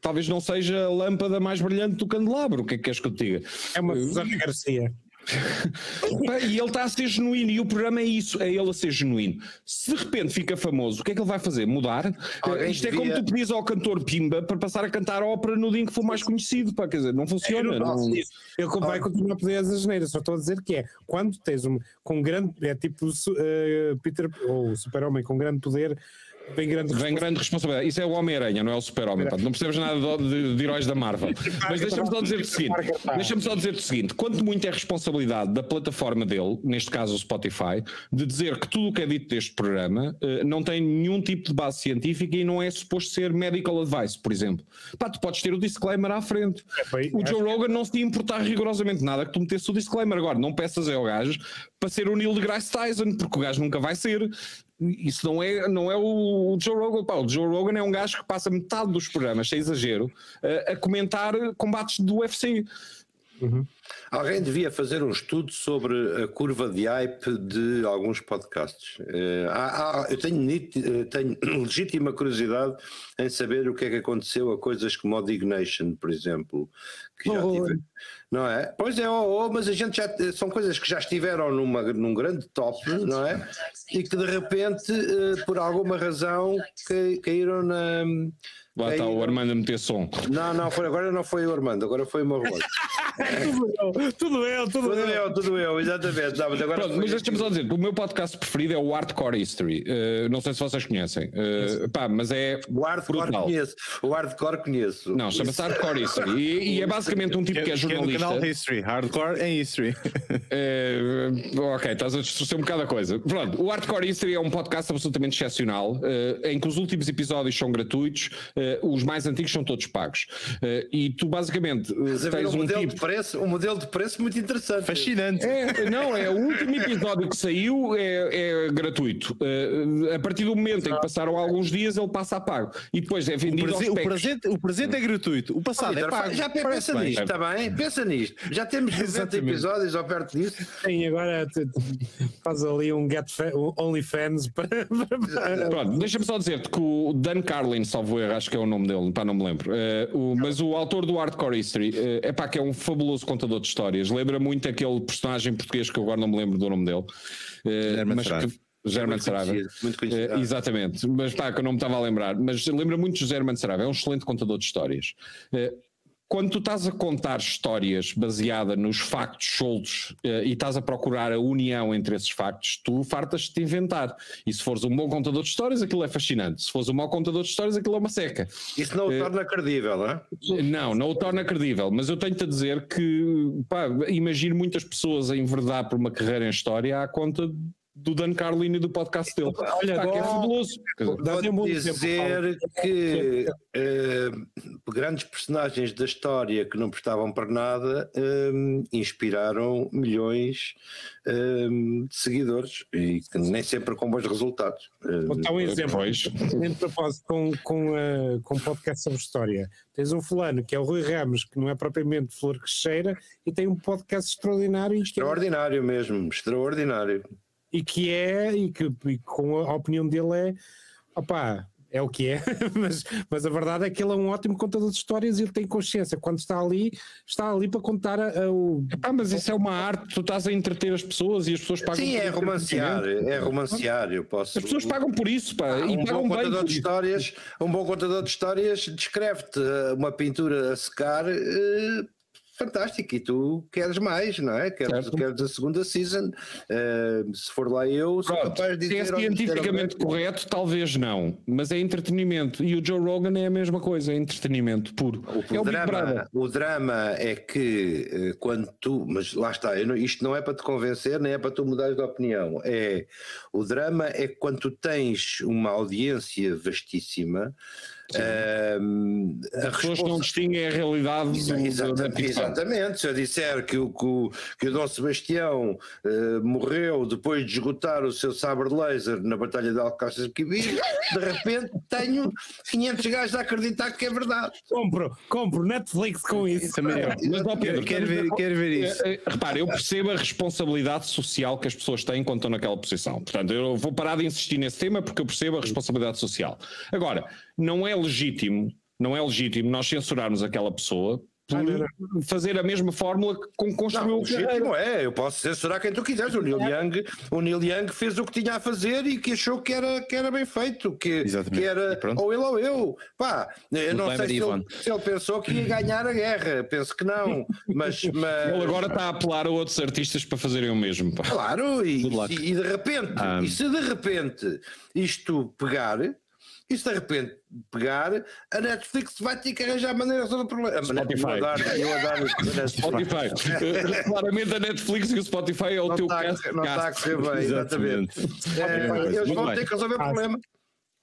Speaker 2: talvez não seja a lâmpada mais brilhante do candelabro. O que é que queres que eu te diga?
Speaker 4: É uma Susana Garcia.
Speaker 2: E ele está a ser genuíno, e o programa é isso, é ele a ser genuíno. Se de repente fica famoso, o que é que ele vai fazer? Mudar?
Speaker 3: Alguém
Speaker 2: Isto é
Speaker 3: devia-
Speaker 2: como tu pedis ao cantor Pimba para passar a cantar ópera no dia em que for mais conhecido, pá, quer dizer, não funciona.
Speaker 4: Eu não
Speaker 2: não-.
Speaker 4: Ele vai continuar a poder as asneiras, só estou a dizer que é quando tens um com grande, é tipo eh, Peter ou Super-Homem com grande poder, vem grande
Speaker 2: Vem grande responsabilidade. Isso é o Homem-Aranha, não é o Super-Homem. Não percebes nada de, de- de heróis da Marvel. Mas deixa-me só dizer o seguinte: deixa-me só dizer o seguinte: quanto muito é responsabilidade da plataforma dele, neste caso o Spotify, de dizer que tudo o que é dito deste programa eh, não tem nenhum tipo de base científica e não é suposto ser medical advice, por exemplo. Pá, tu podes ter o disclaimer à frente.
Speaker 4: bem,
Speaker 2: O Joe Rogan não se ia importar rigorosamente nada que tu metesse o disclaimer. Agora, não peças ao gajo para ser o Neil deGrasse Tyson, porque o gajo nunca vai ser. Isso não é, não é o, Joe Rogan. Pá, o Joe Rogan é um gajo que passa metade dos programas, sem exagero, a, a comentar combates do UFC.
Speaker 3: Alguém devia fazer um estudo sobre a curva de hype de alguns podcasts. Eh, há- há- eu tenho, eh, tenho legítima curiosidade em saber o que é que aconteceu a coisas como o Dignation, por exemplo. Que já
Speaker 4: Oh,
Speaker 3: tive- não é? Pois é, oh, oh, mas a gente já são coisas que já estiveram numa, num grande top, não é? E que de repente, eh, por alguma razão, caíram na.
Speaker 2: Lá está o Armando a meter som.
Speaker 3: Não, não, foi, agora não foi o Armando, agora foi o meu
Speaker 4: tudo eu, tudo eu, tudo
Speaker 3: Tudo
Speaker 4: eu.
Speaker 3: eu, tudo eu, exatamente. Não, mas agora
Speaker 2: Pronto, mas deixa-me só dizer, o meu podcast preferido é o Hardcore History. Uh, não sei se vocês conhecem. Uh, pá, mas é
Speaker 3: O hardcore
Speaker 2: brutal.
Speaker 3: conheço. O hardcore conheço.
Speaker 2: Não, chama-se Hardcore History. E, e é basicamente um tipo que é jornalista.
Speaker 1: canal History, Hardcore em History.
Speaker 2: Eh, ok, estás a distorcer um bocado a coisa. Pronto, o Hardcore History é um podcast absolutamente excepcional, em que os últimos episódios são gratuitos, eh, os mais antigos são todos pagos. Eh, e tu basicamente
Speaker 3: ver
Speaker 2: tens
Speaker 3: um
Speaker 2: um
Speaker 3: modelo,
Speaker 2: tipo.
Speaker 3: de preço, um modelo de preço muito interessante.
Speaker 1: Fascinante.
Speaker 2: É, não, é o último episódio que saiu é, é gratuito. A partir do momento em que passaram alguns dias, ele passa a pago. E depois é
Speaker 1: O,
Speaker 2: vendido
Speaker 1: prese-
Speaker 2: aos
Speaker 1: o presente, o presente é gratuito, o passado é
Speaker 3: Vitor,
Speaker 1: pago.
Speaker 3: já pensa
Speaker 1: bem.
Speaker 3: nisto, está bem? Pensa nisto. Já temos 90
Speaker 1: Exatamente.
Speaker 3: episódios ou perto disso.
Speaker 4: Sim, agora faz ali um get fa- um OnlyFans para, para-
Speaker 2: Pronto, deixa-me só dizer-te que o Dan Carlin, salvo erro, acho que é o nome dele, pá, não me lembro. Eh, o- mas o autor do Hardcore History é pá, que é um fabuloso contador de histórias. Lembra muito aquele personagem português que eu agora não me lembro do nome dele. Eh,
Speaker 1: Guilherme
Speaker 2: mas
Speaker 1: Acerado.
Speaker 2: que, German
Speaker 3: muito
Speaker 2: Saraiva.
Speaker 3: conhecido, muito conhecido.
Speaker 2: Eh, exatamente, mas pá, que eu não me estava a lembrar. Mas lembra muito de German Saraiva, é um excelente contador de histórias. Eh, quando tu estás a contar histórias baseada nos factos soltos eh, e estás a procurar a união entre esses factos, tu fartas de te inventar. E se fores um bom contador de histórias, aquilo é fascinante. Se fores um mau contador de histórias, aquilo é uma seca.
Speaker 3: Isso não o
Speaker 2: eh,
Speaker 3: torna credível, não é?
Speaker 2: Não, não o torna credível, mas eu tenho-te a dizer que pá, imagino muitas pessoas a enverdar por uma carreira em história à conta do Dan Carlin e do podcast dele.
Speaker 4: Olha,
Speaker 2: Pá, que é fabuloso.
Speaker 4: Um
Speaker 3: Vou dizer que eh, grandes personagens da história que não prestavam para nada eh, inspiraram milhões eh, de seguidores e que nem sempre com bons resultados.
Speaker 4: Vou dar um exemplo. Em propósito, com, com, eh, com um podcast sobre história, tens um fulano que é o Rui Ramos, que não é propriamente flor que cheira, e tem um podcast extraordinário
Speaker 3: extraordinário mesmo, extraordinário.
Speaker 4: E que é, e que e com a opinião dele é, opá, é o que é, mas, mas a verdade é que ele é um ótimo contador de histórias e ele tem consciência. Quando está ali, está ali para contar a- a- o.
Speaker 2: Ah, mas isso é uma arte, tu estás a entreter as pessoas e as pessoas pagam
Speaker 3: Sim,
Speaker 2: por
Speaker 3: é
Speaker 2: isso.
Speaker 3: romanciar, é romanciar. Eu posso.
Speaker 2: As pessoas pagam por isso, pá, e
Speaker 3: um
Speaker 2: pagam
Speaker 3: bom
Speaker 2: bem
Speaker 3: contador de histórias, um bom contador de histórias descreve-te eh, uma pintura a secar eh, fantástica e tu queres mais, não é? Queres,
Speaker 2: Certo.
Speaker 3: queres a segunda season. Eh, se for lá eu, sou
Speaker 2: Pronto,
Speaker 3: capaz de
Speaker 2: se é
Speaker 3: dizer.
Speaker 2: cientificamente correto, talvez não, mas é entretenimento. E o Joe Rogan é a mesma coisa, é entretenimento puro.
Speaker 3: O,
Speaker 2: é o
Speaker 3: drama, o drama é que eh, quando tu, mas lá está, não- isto não é para te convencer, nem é para tu mudares de opinião. É o drama é que quando tu tens uma audiência vastíssima, ehm, a
Speaker 2: As pessoas não distinguem a realidade
Speaker 3: Exa-
Speaker 2: do,
Speaker 3: exata-
Speaker 2: da ficção.
Speaker 3: exatamente, se eu disser que o, que o, que o Dom Sebastião eh, morreu depois de esgotar o seu sabre laser na Batalha de Alcácer de Quibir, de repente tenho 500 gajos a acreditar que é verdade.
Speaker 4: Compro, compro Netflix com isso.
Speaker 1: Também eu.
Speaker 2: Mas, ó, Pedro,
Speaker 1: Quero ver, quero ver isso.
Speaker 2: É, é, Repara, eu percebo a responsabilidade social que as pessoas têm quando estão naquela posição. Portanto, eu vou parar de insistir nesse tema porque eu percebo a responsabilidade social. Agora, não é legítimo, não é legítimo nós censurarmos aquela pessoa
Speaker 4: Ah,
Speaker 2: fazer a mesma fórmula com que construiu
Speaker 3: Não,
Speaker 2: o
Speaker 3: legítimo é, eu posso censurar quem tu quiseres. O Neil, Young, o Neil Young fez o que tinha a fazer e que achou que era, que era bem feito, que,
Speaker 1: Exatamente.
Speaker 3: que era ou ele ou eu. Pá, eu não sei se ele, se ele pensou que ia ganhar a guerra, penso que não, mas, mas
Speaker 2: Ele agora está a apelar a outros artistas para fazerem o mesmo. pá.
Speaker 3: Claro, e, e- e de repente,
Speaker 1: Ah.
Speaker 3: e se de repente isto pegar, e se de repente pegar, a Netflix vai ter que arranjar maneira de resolver o problema. A
Speaker 2: Spotify.
Speaker 3: Eu adoro, eu adoro a Netflix.
Speaker 2: Spotify. Claramente a Netflix e o Spotify é o
Speaker 3: Não
Speaker 2: teu
Speaker 3: a
Speaker 2: cast.
Speaker 3: correr- não está a correr bem, exatamente. É, eles
Speaker 1: Muito
Speaker 3: vão
Speaker 1: bem.
Speaker 3: ter que resolver o
Speaker 4: Ah,
Speaker 3: problema.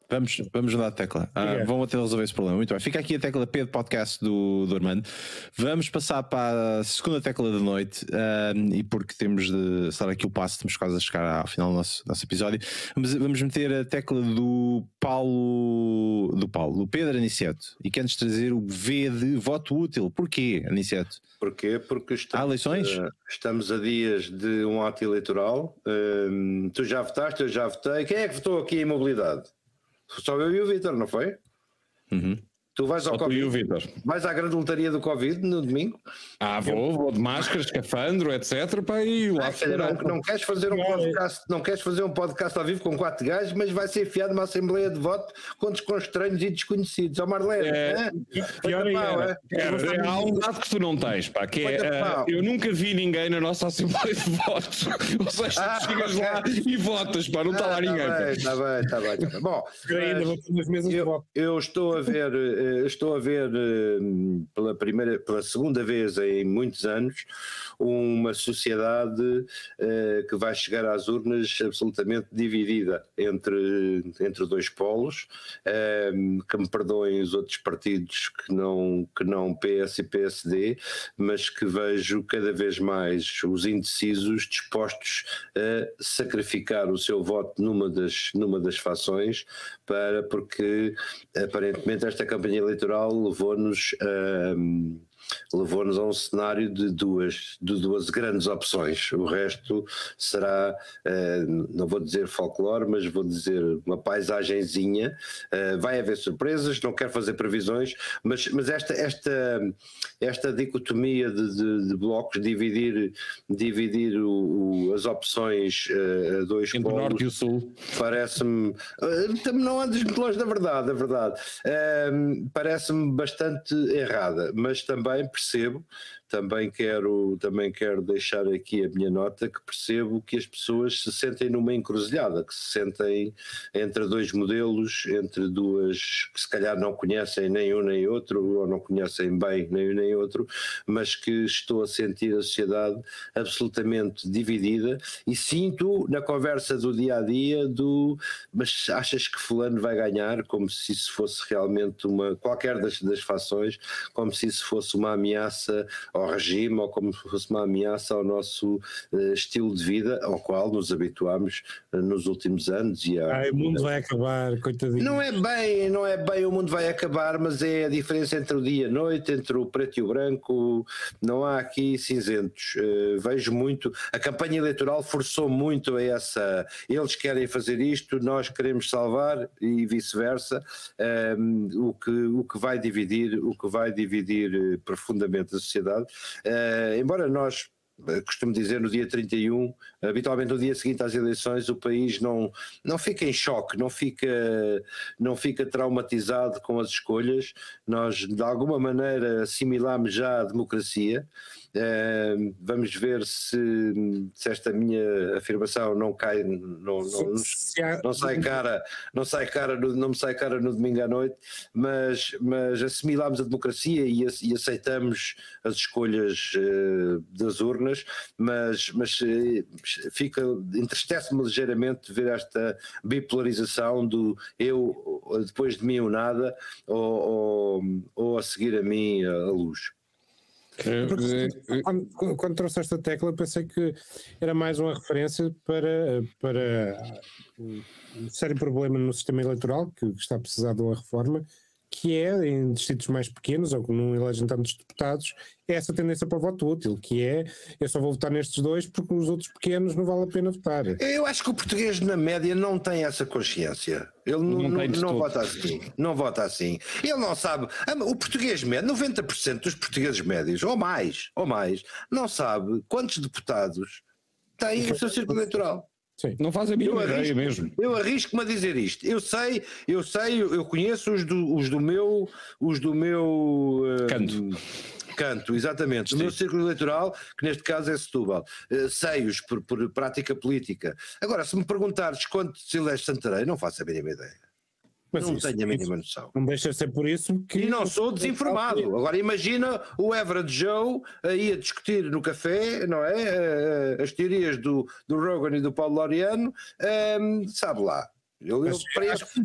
Speaker 1: Vamos, vamos mudar a tecla. Ah, vão até resolver esse problema. Muito bem. Fica aqui a tecla P de podcast do, do Armando. Vamos passar para a segunda tecla da noite. ah, e porque temos de estar aqui o passo, estamos quase a chegar ao final do nosso, nosso episódio. Vamos, vamos meter a tecla do Paulo, do Paulo, do Pedro Aniceto. E quer-nos trazer o V de voto útil. Porquê, Aniceto?
Speaker 3: Porquê? Porque estamos,
Speaker 1: Há eleições?
Speaker 3: eh, estamos a dias de um ato eleitoral. Hum, tu já votaste, eu já votei. Quem é que votou aqui em mobilidade? Só eu e o Vitor, não foi?
Speaker 1: Uhum.
Speaker 3: Tu vais ao
Speaker 2: Só tu e o
Speaker 3: Covid,
Speaker 2: Vitor.
Speaker 3: vais à grande lotaria do Covid no domingo?
Speaker 2: Ah, vou, vou de máscara, escafandro, etc. Pá, e lá
Speaker 3: Ah, calhar não, não queres fazer um podcast, não queres fazer um podcast ao vivo com quatro gajos, mas vai ser enfiado numa assembleia de voto com, estranhos e desconhecidos. Ó Marlene,
Speaker 2: É,
Speaker 4: pior ainda.
Speaker 3: é.
Speaker 2: Há um dado que tu não tens, pá, que é, ah,
Speaker 3: pau.
Speaker 2: eu nunca vi ninguém na nossa Assembleia de Votos. Ou seja,
Speaker 3: Ah,
Speaker 2: tu chegas
Speaker 3: ok.
Speaker 2: lá e votas, pá, não está lá
Speaker 3: Ah,
Speaker 2: ninguém.
Speaker 3: Tá
Speaker 2: pá.
Speaker 3: bem, tá bem, tá bem, tá bem. Bom,
Speaker 4: Eu
Speaker 3: mas- eu estou a ver, eh, estou a ver eh, pela primeira, pela segunda vez em muitos anos uma sociedade eh, que vai chegar às urnas absolutamente dividida entre entre dois polos. eh, que me perdoem os outros partidos que não que não PS e PSD, mas que vejo cada vez mais os indecisos dispostos a sacrificar o seu voto numa das numa das fações para porque aparentemente esta campanha eleitoral levou-nos a, levou-nos a um cenário de duas, de duas grandes opções. O resto será, uh, não vou dizer folclore, mas vou dizer uma paisagenzinha. Uh, vai haver surpresas, não quero fazer previsões, mas, mas esta, esta, esta dicotomia de, de, de blocos, dividir, dividir o, o, as opções uh, a dois
Speaker 2: Entre polos, o norte e o sul.
Speaker 3: Parece-me. Não andes muito longe da verdade, a verdade. Parece-me bastante errada, mas também percebo também quero, também quero deixar aqui a minha nota que percebo que as pessoas se sentem numa encruzilhada, que se sentem entre dois modelos, entre duas que se calhar não conhecem nem um nem outro, ou não conhecem bem nem um nem outro, mas que estou a sentir a sociedade absolutamente dividida. E sinto na conversa do dia a dia do mas achas que fulano vai ganhar? Como se isso fosse realmente uma qualquer das, das fações, como se isso fosse uma ameaça ao regime ou como se fosse uma ameaça ao nosso uh, estilo de vida ao qual nos habituámos uh, nos últimos anos. E
Speaker 4: a, Ai, o mundo vai acabar, coitadinho.
Speaker 3: Não é bem, não é bem o mundo vai acabar, mas é a diferença entre o dia e a noite, entre o preto e o branco, não há aqui cinzentos. Uh, vejo muito, a campanha eleitoral forçou muito a essa, eles querem fazer isto, nós queremos salvar e vice-versa, um, o, que, o que vai dividir, o que vai dividir profundamente a sociedade Uh, embora nós eh, costumo dizer no dia 31, habitualmente no dia seguinte às eleições, o país não, não fica em choque, não fica, não fica traumatizado com as escolhas, nós de alguma maneira assimilamos já a democracia, Uh, vamos ver se, se, esta minha afirmação não cai, não, não, não, sai cara, não sai cara, no, não me sai cara no domingo à noite, mas, mas assimilamos a democracia e, e aceitamos as escolhas uh, das urnas, mas, mas uh, fica entristece-me ligeiramente ver esta bipolarização do eu depois de mim ou nada, ou, ou, ou a seguir a mim a luz.
Speaker 4: Porque, quando, quando trouxe esta tecla, pensei que era mais uma referência para, para um sério problema no sistema eleitoral que, que está a precisar de uma reforma que é em distritos mais pequenos ou que não elegem tantos deputados, é essa tendência para o voto útil, que é eu só vou votar nestes dois porque nos outros pequenos não vale a pena votar.
Speaker 3: Eu acho que o português na média não tem essa consciência. Ele não, não, não, não vota assim. Não vota assim. Ele não sabe. O português médio, 90% dos portugueses médios, ou mais, ou mais, não sabe quantos deputados têm o seu círculo eleitoral.
Speaker 2: Sim. Não faz a mínima ideia arrisco, mesmo.
Speaker 3: Eu arrisco-me a dizer isto. Eu sei, eu sei, eu conheço os do, os do meu, os do meu
Speaker 2: uh, canto.
Speaker 3: Canto, exatamente. Do meu círculo eleitoral, que neste caso é Setúbal. Uh, Sei-os por, por prática política. Agora, se me perguntares quanto Silvestre Santarém, não faço a mínima ideia. Mas não isso, tenho a mínima noção.
Speaker 4: Não deixa de ser por isso que.
Speaker 3: E não sou desinformado. Agora imagina o Everett Joe aí a discutir no café, não é? Eh, as teorias do, do Rogan e do Paulo Laureano, um, ehm, sabe lá. Eu, eu, as,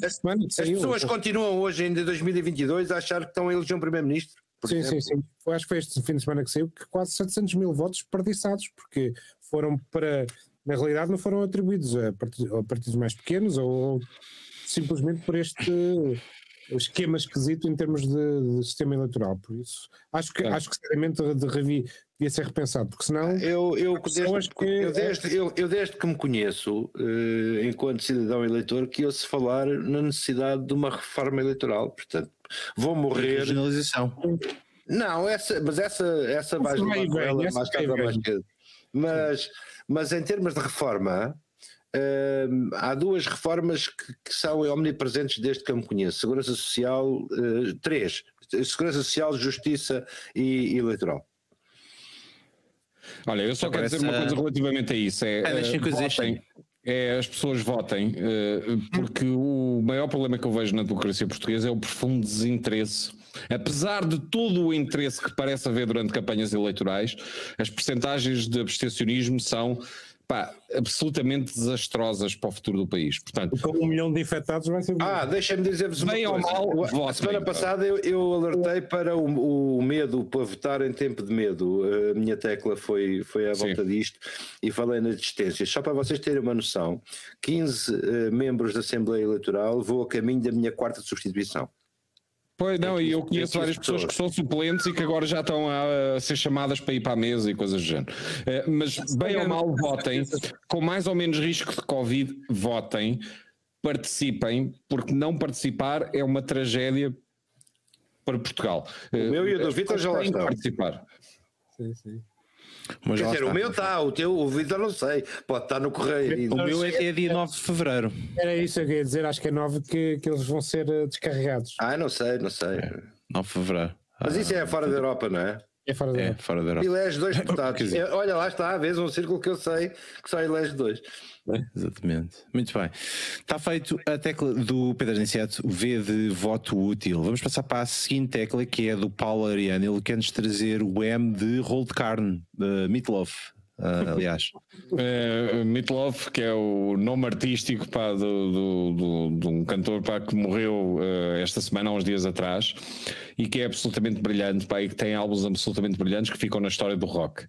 Speaker 3: as, as pessoas continuam hoje, em 2022, a achar que estão a eleger um Primeiro-Ministro.
Speaker 4: Sim, exemplo. sim, sim. Eu acho que foi este fim de semana que saiu que quase 700 mil votos desperdiçados, porque foram para. Na realidade, não foram atribuídos a partidos, a partidos mais pequenos ou simplesmente por este esquema esquisito em termos de, de sistema eleitoral. Por isso, acho que, é. acho que seriamente de revi devia ser repensado, porque senão.
Speaker 3: Eu, eu, desde, que, eu, desde, eu, eu desde que me conheço, uh, enquanto cidadão eleitor, que ouço falar na necessidade de uma reforma eleitoral. Portanto, vou morrer.
Speaker 1: Regionalização.
Speaker 3: Não, essa, mas essa, essa vai mais tarde mais cedo. Mas, mas em termos de reforma, Uh, há duas reformas que, que, são omnipresentes desde que eu me conheço: Segurança Social, uh, três: Segurança Social, Justiça e, e Eleitoral.
Speaker 2: Olha, eu só quero dizer uma coisa relativamente a isso: é, uh, votem, é as pessoas votem, porque o maior problema que eu vejo na democracia portuguesa é o profundo desinteresse. Apesar de todo o interesse que parece haver durante campanhas eleitorais, as percentagens de abstencionismo são pá, absolutamente desastrosas para o futuro do país. Portanto,
Speaker 4: com um milhão de infectados vai ser.
Speaker 3: Ah, deixa-me dizer-vos uma coisa. Mal, a semana passada eu, eu alertei para o, o, medo, para votar em tempo de medo. A minha tecla foi, foi à volta Sim. disto e falei nas distâncias. Só para vocês terem uma noção: 15 uh, eh, membros da Assembleia Eleitoral vou a caminho da minha quarta substituição.
Speaker 2: Pois não, e eu conheço várias pessoas que são suplentes e que agora já estão a, ser chamadas para ir para a mesa e coisas do género. Eh, mas bem ou mal, votem, com mais ou menos risco de Covid, votem, participem, porque não participar é uma tragédia para Portugal. O
Speaker 3: meu e o do Vitor já lá estão.
Speaker 2: participar.
Speaker 4: Sim, sim.
Speaker 1: Mas
Speaker 3: Quer dizer,
Speaker 1: está.
Speaker 3: o meu está, o teu, o Vitor não sei, pode estar no correio.
Speaker 1: O meu é até dia 9 de fevereiro.
Speaker 4: Era isso que eu ia dizer, acho que é 9 que, que eles vão ser eh, descarregados.
Speaker 3: Ah, não sei, não sei.
Speaker 1: 9 de fevereiro.
Speaker 3: Mas isso é fora da Europa, não é?
Speaker 4: É fora da.
Speaker 1: É, fora da Europa.
Speaker 3: Elege dois deputados. É, Olha, lá está, vês um círculo que eu sei que só elege dois.
Speaker 1: Exatamente. Muito bem. Está feito a tecla do Pedro Inseto, V de voto útil. Vamos passar para a seguinte tecla, que é do Paulo Ariano. Ele quer-nos trazer o M de rolo de carne, de Meatloaf, ah, aliás.
Speaker 2: Uh, Meatloaf, que é o nome artístico pá, do, do- do- de um cantor pá, que morreu uh, esta semana, há uns dias atrás, e que é absolutamente brilhante pá, e que tem álbuns absolutamente brilhantes que ficam na história do rock.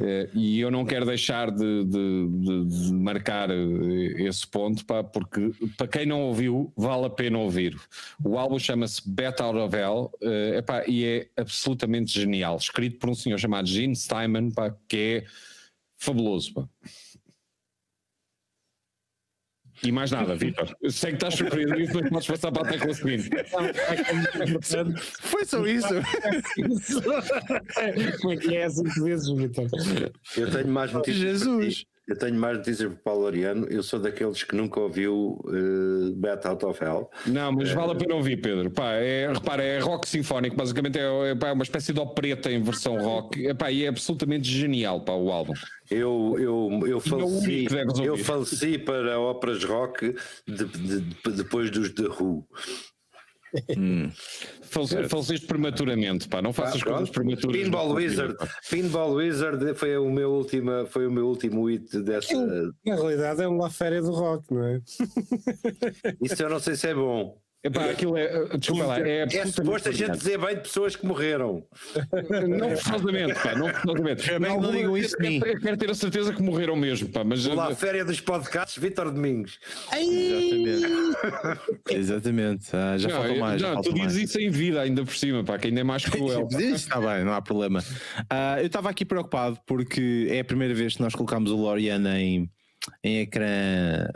Speaker 2: Uh, e eu não quero deixar de, de- de- de marcar uh, esse ponto, pá, porque para quem não ouviu, vale a pena ouvir. O álbum chama-se Bet Out of Hell uh, epá, e é absolutamente genial, escrito por um senhor chamado Gene Steinman, pá, que é fabuloso. Pá. E mais nada, Vitor. Sei que estás surpreendido, mas podes passar para a tecla seguinte.
Speaker 1: Foi só isso.
Speaker 4: Como é que é cinco vezes, Vitor?
Speaker 3: Eu tenho mais notícias. para
Speaker 1: Jesus.
Speaker 3: Eu tenho mais notícias para o Paulo Ariano. Eu sou daqueles que nunca ouviu uh, Bet Out of Hell.
Speaker 2: Não, mas vale a pena ouvir, Pedro. Pá, é, repara, é rock sinfónico, basicamente é, é, pá, é uma espécie de opereta em versão rock. Epá, e é absolutamente genial para o álbum.
Speaker 3: Eu, eu, eu,
Speaker 2: é
Speaker 3: faleci, eu faleci para óperas rock de- de- de- depois dos The Who.
Speaker 2: Falece- Faleceste prematuramente, pá, não faças
Speaker 3: Ah,
Speaker 2: coisas prematuras.
Speaker 3: Pinball Wizard. Pinball Wizard foi o meu, última, foi o meu último hit dessa.
Speaker 4: Na realidade é uma féria do rock, não é?
Speaker 3: Isso eu não sei se é bom.
Speaker 2: Epá, aquilo é. Desculpa lá, é
Speaker 3: É suposto a gente dizer bem de pessoas que morreram.
Speaker 2: Não forçosamente, pá, não forçosamente.
Speaker 1: Também não digam isso mim.
Speaker 2: quero, quero ter a certeza que morreram mesmo, pá, mas.
Speaker 3: Lá a férias dos podcasts, Vítor Domingos.
Speaker 1: Exatamente. Exatamente. Ah, já
Speaker 2: não,
Speaker 1: faltam
Speaker 2: eu-
Speaker 1: mais. já
Speaker 2: não, tu dizes isso em vida ainda por cima, pá, que ainda é mais cruel.
Speaker 1: Está bem, não há problema. Ah, eu estava aqui preocupado porque é a primeira vez que nós colocamos o Loriana em, em ecrã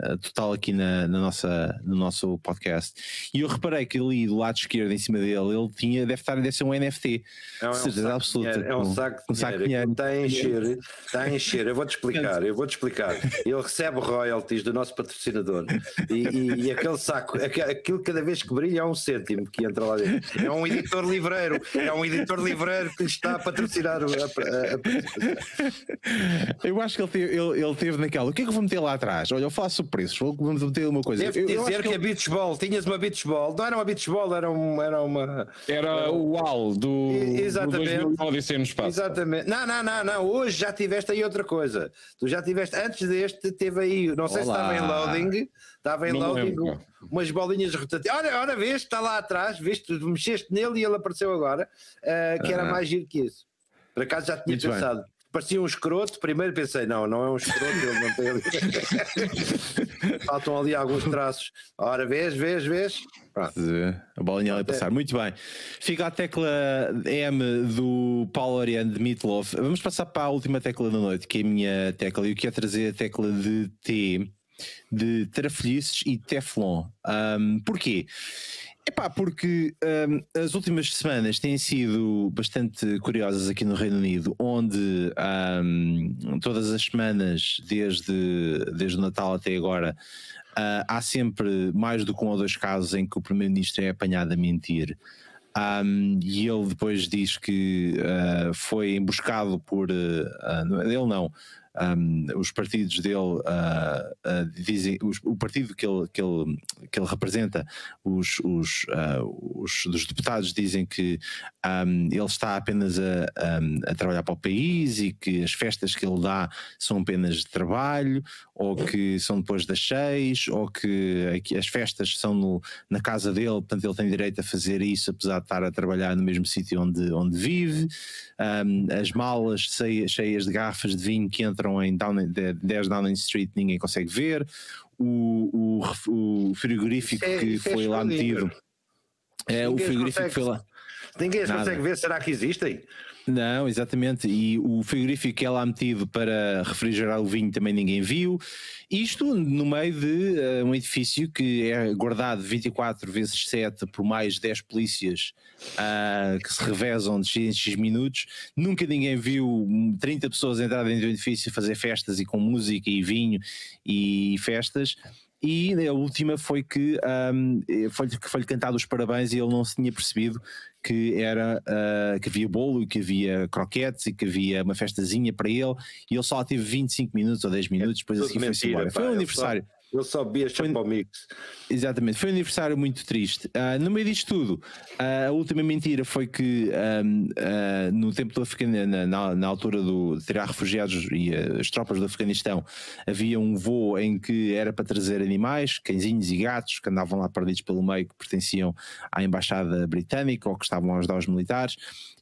Speaker 1: ah, total aqui na, na nossa, no nosso podcast. E eu reparei que ali do lado esquerdo, em cima dele, ele tinha, deve estar deve ser um NFT.
Speaker 3: É um,
Speaker 1: Certeza
Speaker 3: saco de
Speaker 1: absoluta,
Speaker 3: dinheiro, é um saco de
Speaker 1: com saco
Speaker 3: dinheiro. Está a encher, está a encher. Eu vou-te explicar, eu vou-te explicar. Ele recebe royalties do nosso patrocinador e, e- e aquele saco, aquilo cada vez que brilha é um cêntimo que entra lá dentro. É um editor livreiro, é um editor livreiro que lhe está a patrocinar a, a- a-
Speaker 1: Eu acho que ele teve, ele, ele teve naquela. O que é que vou meter lá atrás? Olha, eu faço preços, vou vamos meter uma coisa.
Speaker 3: Devo
Speaker 1: Eu- eu
Speaker 3: dizer
Speaker 1: acho
Speaker 3: que,
Speaker 1: que
Speaker 3: a beach ball, tinhas uma beach ball, não era uma beach ball, era, um, era uma.
Speaker 2: Era o UAL do,
Speaker 3: E-
Speaker 2: do
Speaker 3: exatamente.
Speaker 2: 2009 Odisseia no Espaço.
Speaker 3: Exatamente. Não, não, não, não. Hoje já tiveste aí outra coisa. Tu já tiveste, antes deste, teve aí, não sei se
Speaker 1: Olá.
Speaker 3: estava em loading, estava em
Speaker 2: Não
Speaker 3: loading
Speaker 2: lembro,
Speaker 3: um- umas bolinhas rotativas. Olha, olha, vês, está lá atrás, vês, tu mexeste nele e ele apareceu agora, ah, que era mais giro que isso. Por acaso já tinha
Speaker 1: Muito bem.
Speaker 3: Parecia um escroto, primeiro pensei, não, não é um escroto, ele não tem ali. Faltam ali alguns traços. Ora, vês, vês, vês. Pronto.
Speaker 1: A bolinha ali a passar. Muito bem. Fica a tecla M do Paulo Ariane de Meatloaf. Vamos passar para a última tecla da noite, que é a minha tecla. E eu quero trazer a tecla de T, de Trafelices e Teflon. Um, porquê? Epá, porque um, as últimas semanas têm sido bastante curiosas aqui no Reino Unido, onde um, todas as semanas, desde, desde o Natal até agora, ah, há sempre mais do que um ou dois casos em que o Primeiro-Ministro é apanhado a mentir. Um, e ele depois diz que ah, foi emboscado por. não, ele não. Um, os partidos dele ah, ah, dizem. os- o partido que ele, que ele, que ele representa, os, os, ah, os dos deputados, dizem que um, ele está apenas a, a- a trabalhar para o país e que as festas que ele dá são apenas de trabalho, ou que são depois das seis, ou que as festas são no- na casa dele, portanto ele tem direito a fazer isso, apesar de estar a trabalhar no mesmo sítio onde, onde vive. Um, as malas cheias de garrafas de vinho que entram em Downing, de- 10 Downing Street ninguém consegue ver. O, o, o frigorífico
Speaker 3: é-
Speaker 1: que
Speaker 3: é
Speaker 1: foi lá metido É, o frigorífico
Speaker 3: consegue-
Speaker 1: foi lá.
Speaker 3: Ninguém
Speaker 1: Nada.
Speaker 3: consegue ver, será que existem?
Speaker 1: Não, exatamente. E o frigorífico que é lá metido para refrigerar o vinho também ninguém viu. Isto no meio de eh, um edifício que é guardado 24 vezes 7 por mais 10 polícias ah, que se revezam de X em X minutos. Nunca ninguém viu 30 pessoas entrar dentro do edifício fazer festas e com música e vinho e festas. E a última foi que ahm, foi-lhe foi cantado os parabéns e ele não se tinha percebido que era ah, que havia bolo e que havia croquetes e que havia uma festazinha para ele e ele só teve 25 minutos ou 10 minutos, depois assim foi-se embora.
Speaker 3: pá,
Speaker 1: Foi um aniversário.
Speaker 3: Ele só bebia
Speaker 1: Foi-
Speaker 3: Chapomix.
Speaker 1: Exatamente, foi um aniversário muito triste. Ah, no meio disto tudo, ah, a última mentira foi que ahm, ah, no tempo do Afeganistão, na, na altura do, de tirar refugiados e as tropas do Afeganistão, havia um voo em que era para trazer animais, cãezinhos e gatos, que andavam lá perdidos pelo meio, que pertenciam à Embaixada Britânica ou que estavam a ajudar os militares.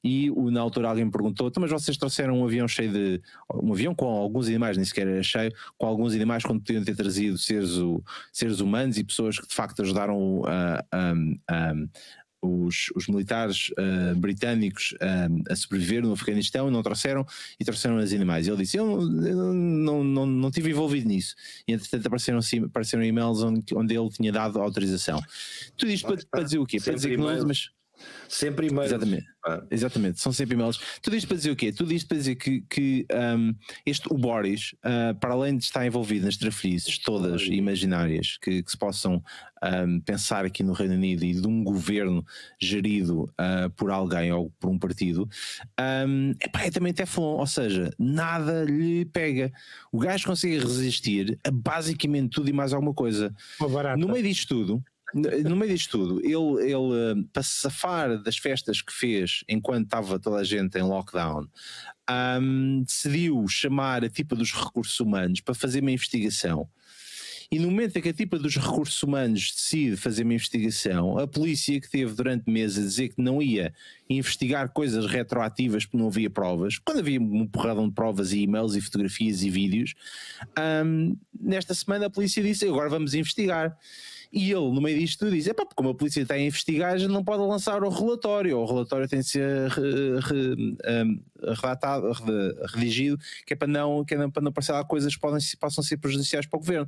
Speaker 1: E o- na altura alguém perguntou: "Então, mas vocês trouxeram um avião cheio de. um avião com alguns animais, nem sequer era cheio, com alguns animais quando podiam ter trazido seres, seres humanos e pessoas que de facto ajudaram a- a- a- os, os militares ah, britânicos ah, a sobreviver no Afeganistão, não trouxeram e trouxeram os animais. Ele disse: Eu, eu não, não, não estive envolvido nisso. E entretanto apareceram, apareceram e-mails onde, onde ele tinha dado autorização. Tudo isto para, para dizer o quê? Para
Speaker 3: Sempre
Speaker 1: dizer que não, mas
Speaker 3: Sempre e-mails.
Speaker 1: Exatamente.
Speaker 3: pá.
Speaker 1: Exatamente, são sempre e-mails. Tudo isto para dizer o quê? Tudo isto para dizer que, que um, este, o Boris, uh, para além de estar envolvido nas trafolhices todas imaginárias que, que se possam um, pensar aqui no Reino Unido e de um governo gerido uh, por alguém ou por um partido, um, epá, é também Teflon, ou seja, nada lhe pega. O gajo consegue resistir a basicamente tudo e mais alguma coisa. No meio disto tudo, no meio disto tudo, ele, ele eh, para se safar das festas que fez enquanto estava toda a gente em lockdown, ahm, decidiu chamar a tipa dos recursos humanos para fazer uma investigação. E no momento em que a tipa dos recursos humanos decide fazer uma investigação, a polícia que teve durante meses a dizer que não ia investigar coisas retroativas porque não havia provas, quando havia um porradão de provas e e-mails e fotografias e vídeos, ahm, nesta semana a polícia disse agora vamos investigar. E ele, no meio disto, diz: Epá, como a polícia está a investigar, a gente não pode lançar o relatório. O relatório tem de ser re- re- um, relatado, re- redigido, que é para não, que é para não parecer lá coisas que podem, possam ser prejudiciais para o governo.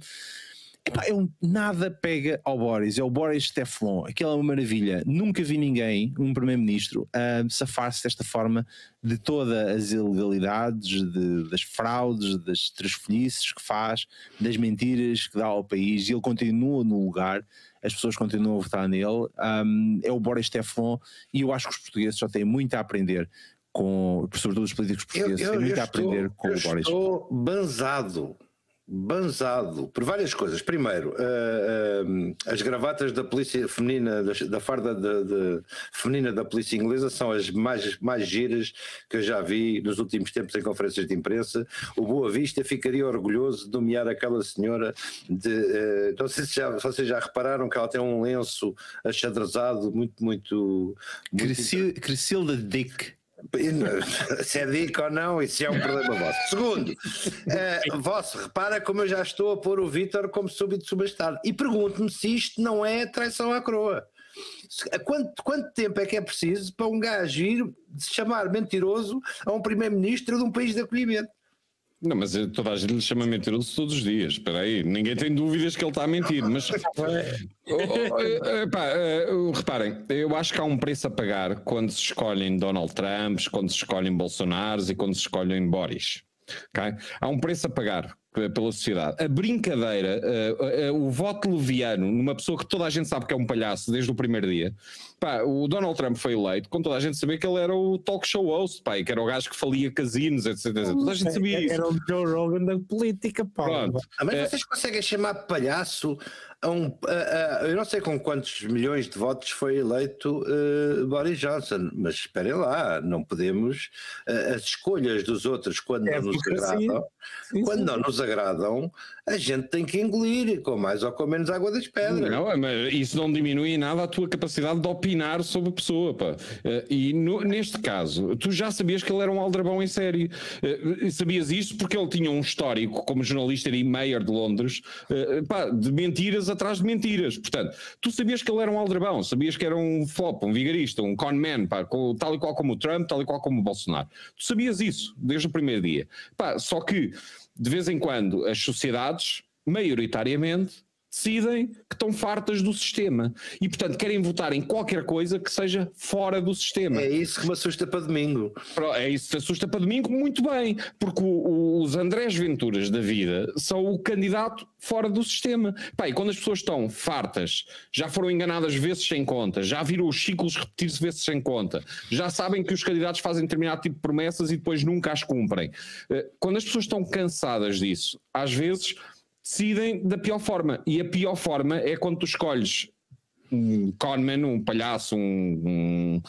Speaker 1: Epá, nada pega ao Boris, é o Boris Teflon, aquela é uma maravilha. Nunca vi ninguém, um primeiro-ministro, a safar-se desta forma de todas as ilegalidades, de- das fraudes, das trasfolhices que faz, das mentiras que dá ao país, e ele continua no lugar, as pessoas continuam a votar nele. Um, é o Boris Teflon, e eu acho que os portugueses só têm muito a aprender. Com, sobretudo os políticos portugueses, têm muito a aprender com
Speaker 3: eu
Speaker 1: o Boris.
Speaker 3: estou banzado. Banzado por várias coisas. Primeiro, eh, eh, as gravatas da polícia feminina, da, da farda de- de- feminina da polícia inglesa são as mais, mais giras que eu já vi nos últimos tempos em conferências de imprensa. O Boa Vista ficaria orgulhoso de nomear aquela senhora de. eh, não sei se, já, se vocês já repararam que ela tem um lenço achadrezado muito, muito. muito
Speaker 1: Crescilda Dick.
Speaker 3: se é dica ou não, isso é um problema vosso. Segundo, eh, vosso, repara como eu já estou a pôr o Vítor como súbito subastado. E pergunto-me se isto não é traição à coroa. A Quanto, quanto tempo é que é preciso para um gajo ir se chamar mentiroso a um primeiro-ministro de um país de acolhimento?
Speaker 2: Não, mas eh, toda a gente lhe chama mentiroso todos os dias. Espera aí, ninguém tem dúvidas que ele está a mentir. Mas Oh, oh, eh, epá, eh, reparem, eu acho que há um preço a pagar quando se escolhem Donald Trumps, quando se escolhem Bolsonaros e quando se escolhem Boris. ok? Há um preço a pagar pela sociedade. A brincadeira, eh, eh, o voto leviano numa pessoa que toda a gente sabe que é um palhaço desde o primeiro dia. Pá, o Donald Trump foi eleito com toda a gente saber que ele era o talk show host, pá, que era o gajo que falia casinos, etc. Toda a gente sabia isso.
Speaker 4: Era o Joe Rogan da política, pá.
Speaker 2: Pronto.
Speaker 3: Ah, Mas
Speaker 2: É.
Speaker 3: vocês conseguem chamar palhaço a um. a- a- eu não sei com quantos milhões de votos foi eleito eh, Boris Johnson, mas esperem lá, não podemos. eh, as escolhas dos outros, quando
Speaker 4: É
Speaker 3: não nos agradam,
Speaker 4: Sim,
Speaker 3: quando não nos agradam, a gente tem que engolir, com mais ou com menos água das pedras.
Speaker 2: Não, mas isso não diminui em nada a tua capacidade de opinar sobre a pessoa, pá. Eh, E no- neste caso, tu já sabias que ele era um aldrabão em série. Eh, Sabias isso porque ele tinha um histórico como jornalista e mayor de Londres, eh, pá, de mentiras atrás de mentiras. Portanto, tu sabias que ele era um aldrabão, sabias que era um flop, um vigarista, um con man, pá, tal e qual como o Trump, tal e qual como o Bolsonaro. Tu sabias isso desde o primeiro dia. Pá, só que, de vez em quando, as sociedades, maioritariamente, decidem que estão fartas do sistema e, portanto, querem votar em qualquer coisa que seja fora do sistema.
Speaker 3: É isso que me assusta para domingo.
Speaker 2: É isso que assusta para domingo, muito bem, porque o- o- os Andrés Venturas da vida são o candidato fora do sistema. Pá, e quando as pessoas estão fartas, já foram enganadas vezes sem conta, já viram os ciclos repetir-se vezes sem conta, já sabem que os candidatos fazem determinado tipo de promessas e depois nunca as cumprem. Eh, Quando as pessoas estão cansadas disso, às vezes decidem da pior forma. E a pior forma é quando tu escolhes um conman, um palhaço, um, um,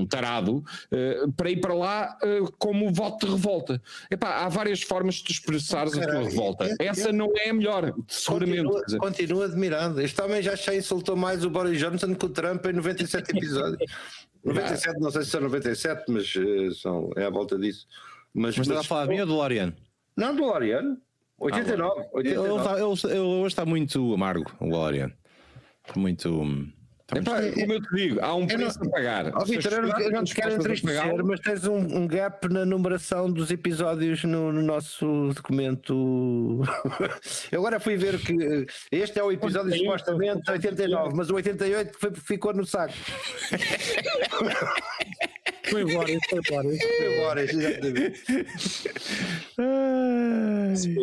Speaker 2: um tarado, eh, para ir para lá eh, como voto de revolta. Epá, há várias formas de tu expressares a tua revolta.
Speaker 3: eu-
Speaker 2: Essa não é a melhor, seguramente. Dizer.
Speaker 3: continua admirado. Este homem já já insultou mais o Boris Johnson que o Trump em 97 episódios. 97, não sei se são 97, mas eh, são, é à volta disso. Mas,
Speaker 1: Mas estás a falar de mim ou do Loriano?
Speaker 3: Não, do Loriano. 89.
Speaker 1: Ele,
Speaker 3: 89.
Speaker 1: está- ele- ele hoje está muito amargo, o Loriano. Muito. está muito-
Speaker 2: Epá, como eu te digo, há um preço a pagar.
Speaker 3: Ó
Speaker 2: Se
Speaker 3: Vitor, eu não, eu não te quero entristecer, mas tens um, um gap na numeração dos episódios no, no nosso documento. eu agora fui ver que eh, este é o episódio
Speaker 2: 88,
Speaker 3: supostamente 89, mas o 88 foi, ficou no saco.
Speaker 4: Foi embora, foi embora.
Speaker 3: Foi embora, exatamente.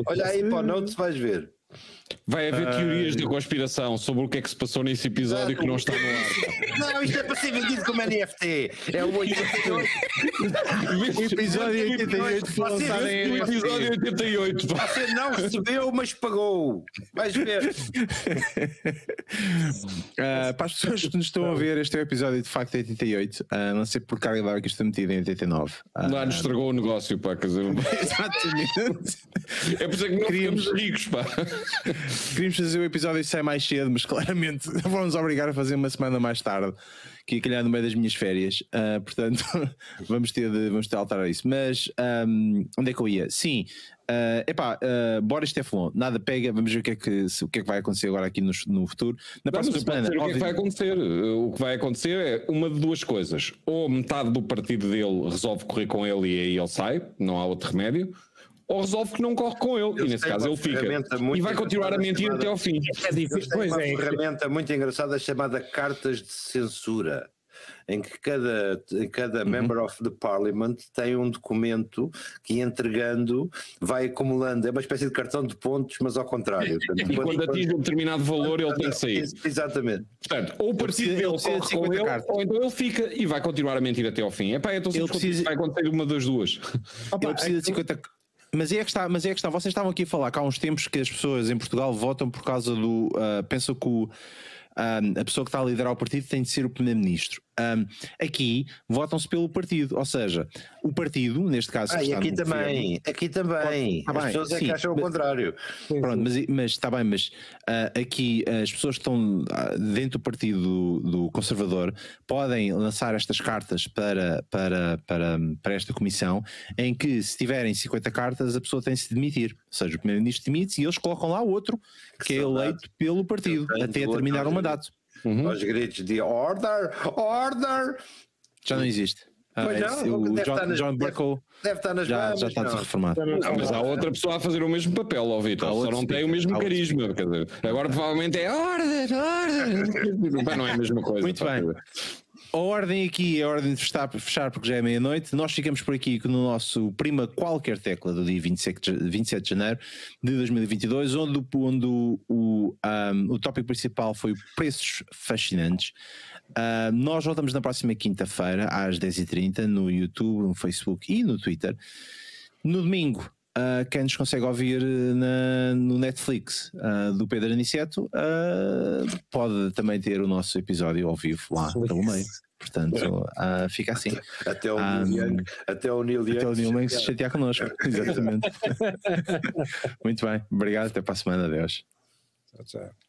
Speaker 3: Olha aí para o Notes, vais ver.
Speaker 2: Vai haver teorias da conspiração sobre o que é que se passou nesse episódio que não está no ar.
Speaker 3: Não, isto é para ser vendido como NFT. É o 88.
Speaker 1: Episódio 88 foi
Speaker 3: Você
Speaker 2: episódio 88, pá.
Speaker 3: Você não recebeu, mas pagou. Vais ver.
Speaker 1: Ah, para as pessoas que nos estão a ver, este é o episódio de facto 88. ah, não sei por d'água que isto é metido em 89. Ah,
Speaker 2: Lá nos estragou o negócio, pá. Quer dizer,
Speaker 1: Exatamente.
Speaker 2: é por isso é que não
Speaker 1: Queríamos-
Speaker 2: ficamos ricos, pá.
Speaker 1: Queríamos fazer o episódio sair mais cedo, mas claramente vão-nos obrigar a fazer uma semana mais tarde, que ia calhar no meio das minhas férias. Ah, portanto, vamos ter, de, vamos ter de alterar isso. Mas ahm, onde é que eu ia? Sim, ah, epá, uh, Boris Teflon, nada pega, vamos ver o que é que, se- o que, é que vai acontecer agora aqui no, no futuro. Na
Speaker 2: Vamos
Speaker 1: próxima semana,
Speaker 2: o que é que vai acontecer? O que vai acontecer é uma de duas coisas. Ou metade do partido dele resolve correr com ele e aí ele sai, não há outro remédio. Ou resolve que não corre com ele,
Speaker 3: Eles
Speaker 2: e nesse caso ele fica. E vai continuar a mentir
Speaker 3: chamada-
Speaker 2: até ao fim.
Speaker 4: É difícil. Pois
Speaker 3: uma
Speaker 4: é.
Speaker 3: ferramenta muito engraçada chamada cartas de censura, em que cada, cada
Speaker 2: Uhum.
Speaker 3: member of the parliament tem um documento que entregando vai acumulando, é uma espécie de cartão de pontos, mas ao contrário.
Speaker 2: E quando atinge um determinado valor, ele tem que sair.
Speaker 3: Exatamente.
Speaker 2: Portanto, ou o partido dele corre com
Speaker 1: 50
Speaker 2: ele,
Speaker 1: cartas.
Speaker 2: ou então ele fica e vai continuar a mentir até ao fim. É pá, então
Speaker 1: Ele
Speaker 2: ele
Speaker 1: precisa-
Speaker 2: vai acontecer uma das duas.
Speaker 4: Opa,
Speaker 1: Ele precisa de 50. Mas é que está, mas é que está. Vocês estavam aqui a falar que há uns tempos que as pessoas em Portugal votam por causa do. ah, pensam que o, ah, a pessoa que está a liderar o partido tem de ser o primeiro-ministro. Ah, aqui votam-se pelo partido, ou seja, o partido, neste caso.
Speaker 3: Ah,
Speaker 1: que
Speaker 3: e aqui também,
Speaker 1: governo-
Speaker 3: aqui também.
Speaker 1: Tá
Speaker 3: As
Speaker 1: bem,
Speaker 3: pessoas é
Speaker 1: sim,
Speaker 3: que acham o
Speaker 1: mas-
Speaker 3: contrário.
Speaker 1: Pronto, mas, mas está bem, mas ah, aqui as pessoas que estão ah, dentro do partido do, do conservador podem lançar estas cartas para, para, para, para esta comissão, em que se tiverem 50 cartas, a pessoa tem de se demitir. Ou seja, o primeiro-ministro demite e eles colocam lá outro que, é
Speaker 3: saudades.
Speaker 1: eleito pelo partido até terminar o mandato.
Speaker 3: Aos gritos de order, order.
Speaker 1: Já não existe. Ah,
Speaker 3: Pois não,
Speaker 1: esse- o John,
Speaker 3: nas-
Speaker 1: John
Speaker 3: deve-
Speaker 1: Burko
Speaker 3: Deve estar nas
Speaker 1: já,
Speaker 3: Bahamas,
Speaker 1: já está
Speaker 3: não.
Speaker 1: reformado.
Speaker 2: Não, mas há outra pessoa a fazer o mesmo papel, ó Vitor, só não tem o mesmo carisma. Quer dizer, agora provavelmente é ordem, ordem. Pá, não é a mesma coisa.
Speaker 1: Muito bem.
Speaker 2: dizer.
Speaker 1: A ordem aqui é a ordem de fechar, fechar porque já é meia-noite. Nós ficamos por aqui no nosso Prima Qualquer Tecla do dia 27, de- 27 de janeiro de 2022, onde, onde o, o, um, o tópico principal foi preços fascinantes. Ah, nós voltamos na próxima quinta-feira às 10h30 no YouTube, no Facebook e no Twitter. No domingo, quem nos consegue ouvir eh, na- no Netflix ah, do Pedro Aniceto ah, pode também ter o nosso episódio ao vivo lá pelo meio. Portanto, uh, fica assim.
Speaker 3: Até o
Speaker 1: Ah,
Speaker 3: Neil Young, até o Neil Young
Speaker 1: Até o
Speaker 3: se
Speaker 1: Neil Young se chatear connosco. Exatamente. Muito bem. Obrigado. Até para a semana. Adeus.
Speaker 4: Tchau, tchau.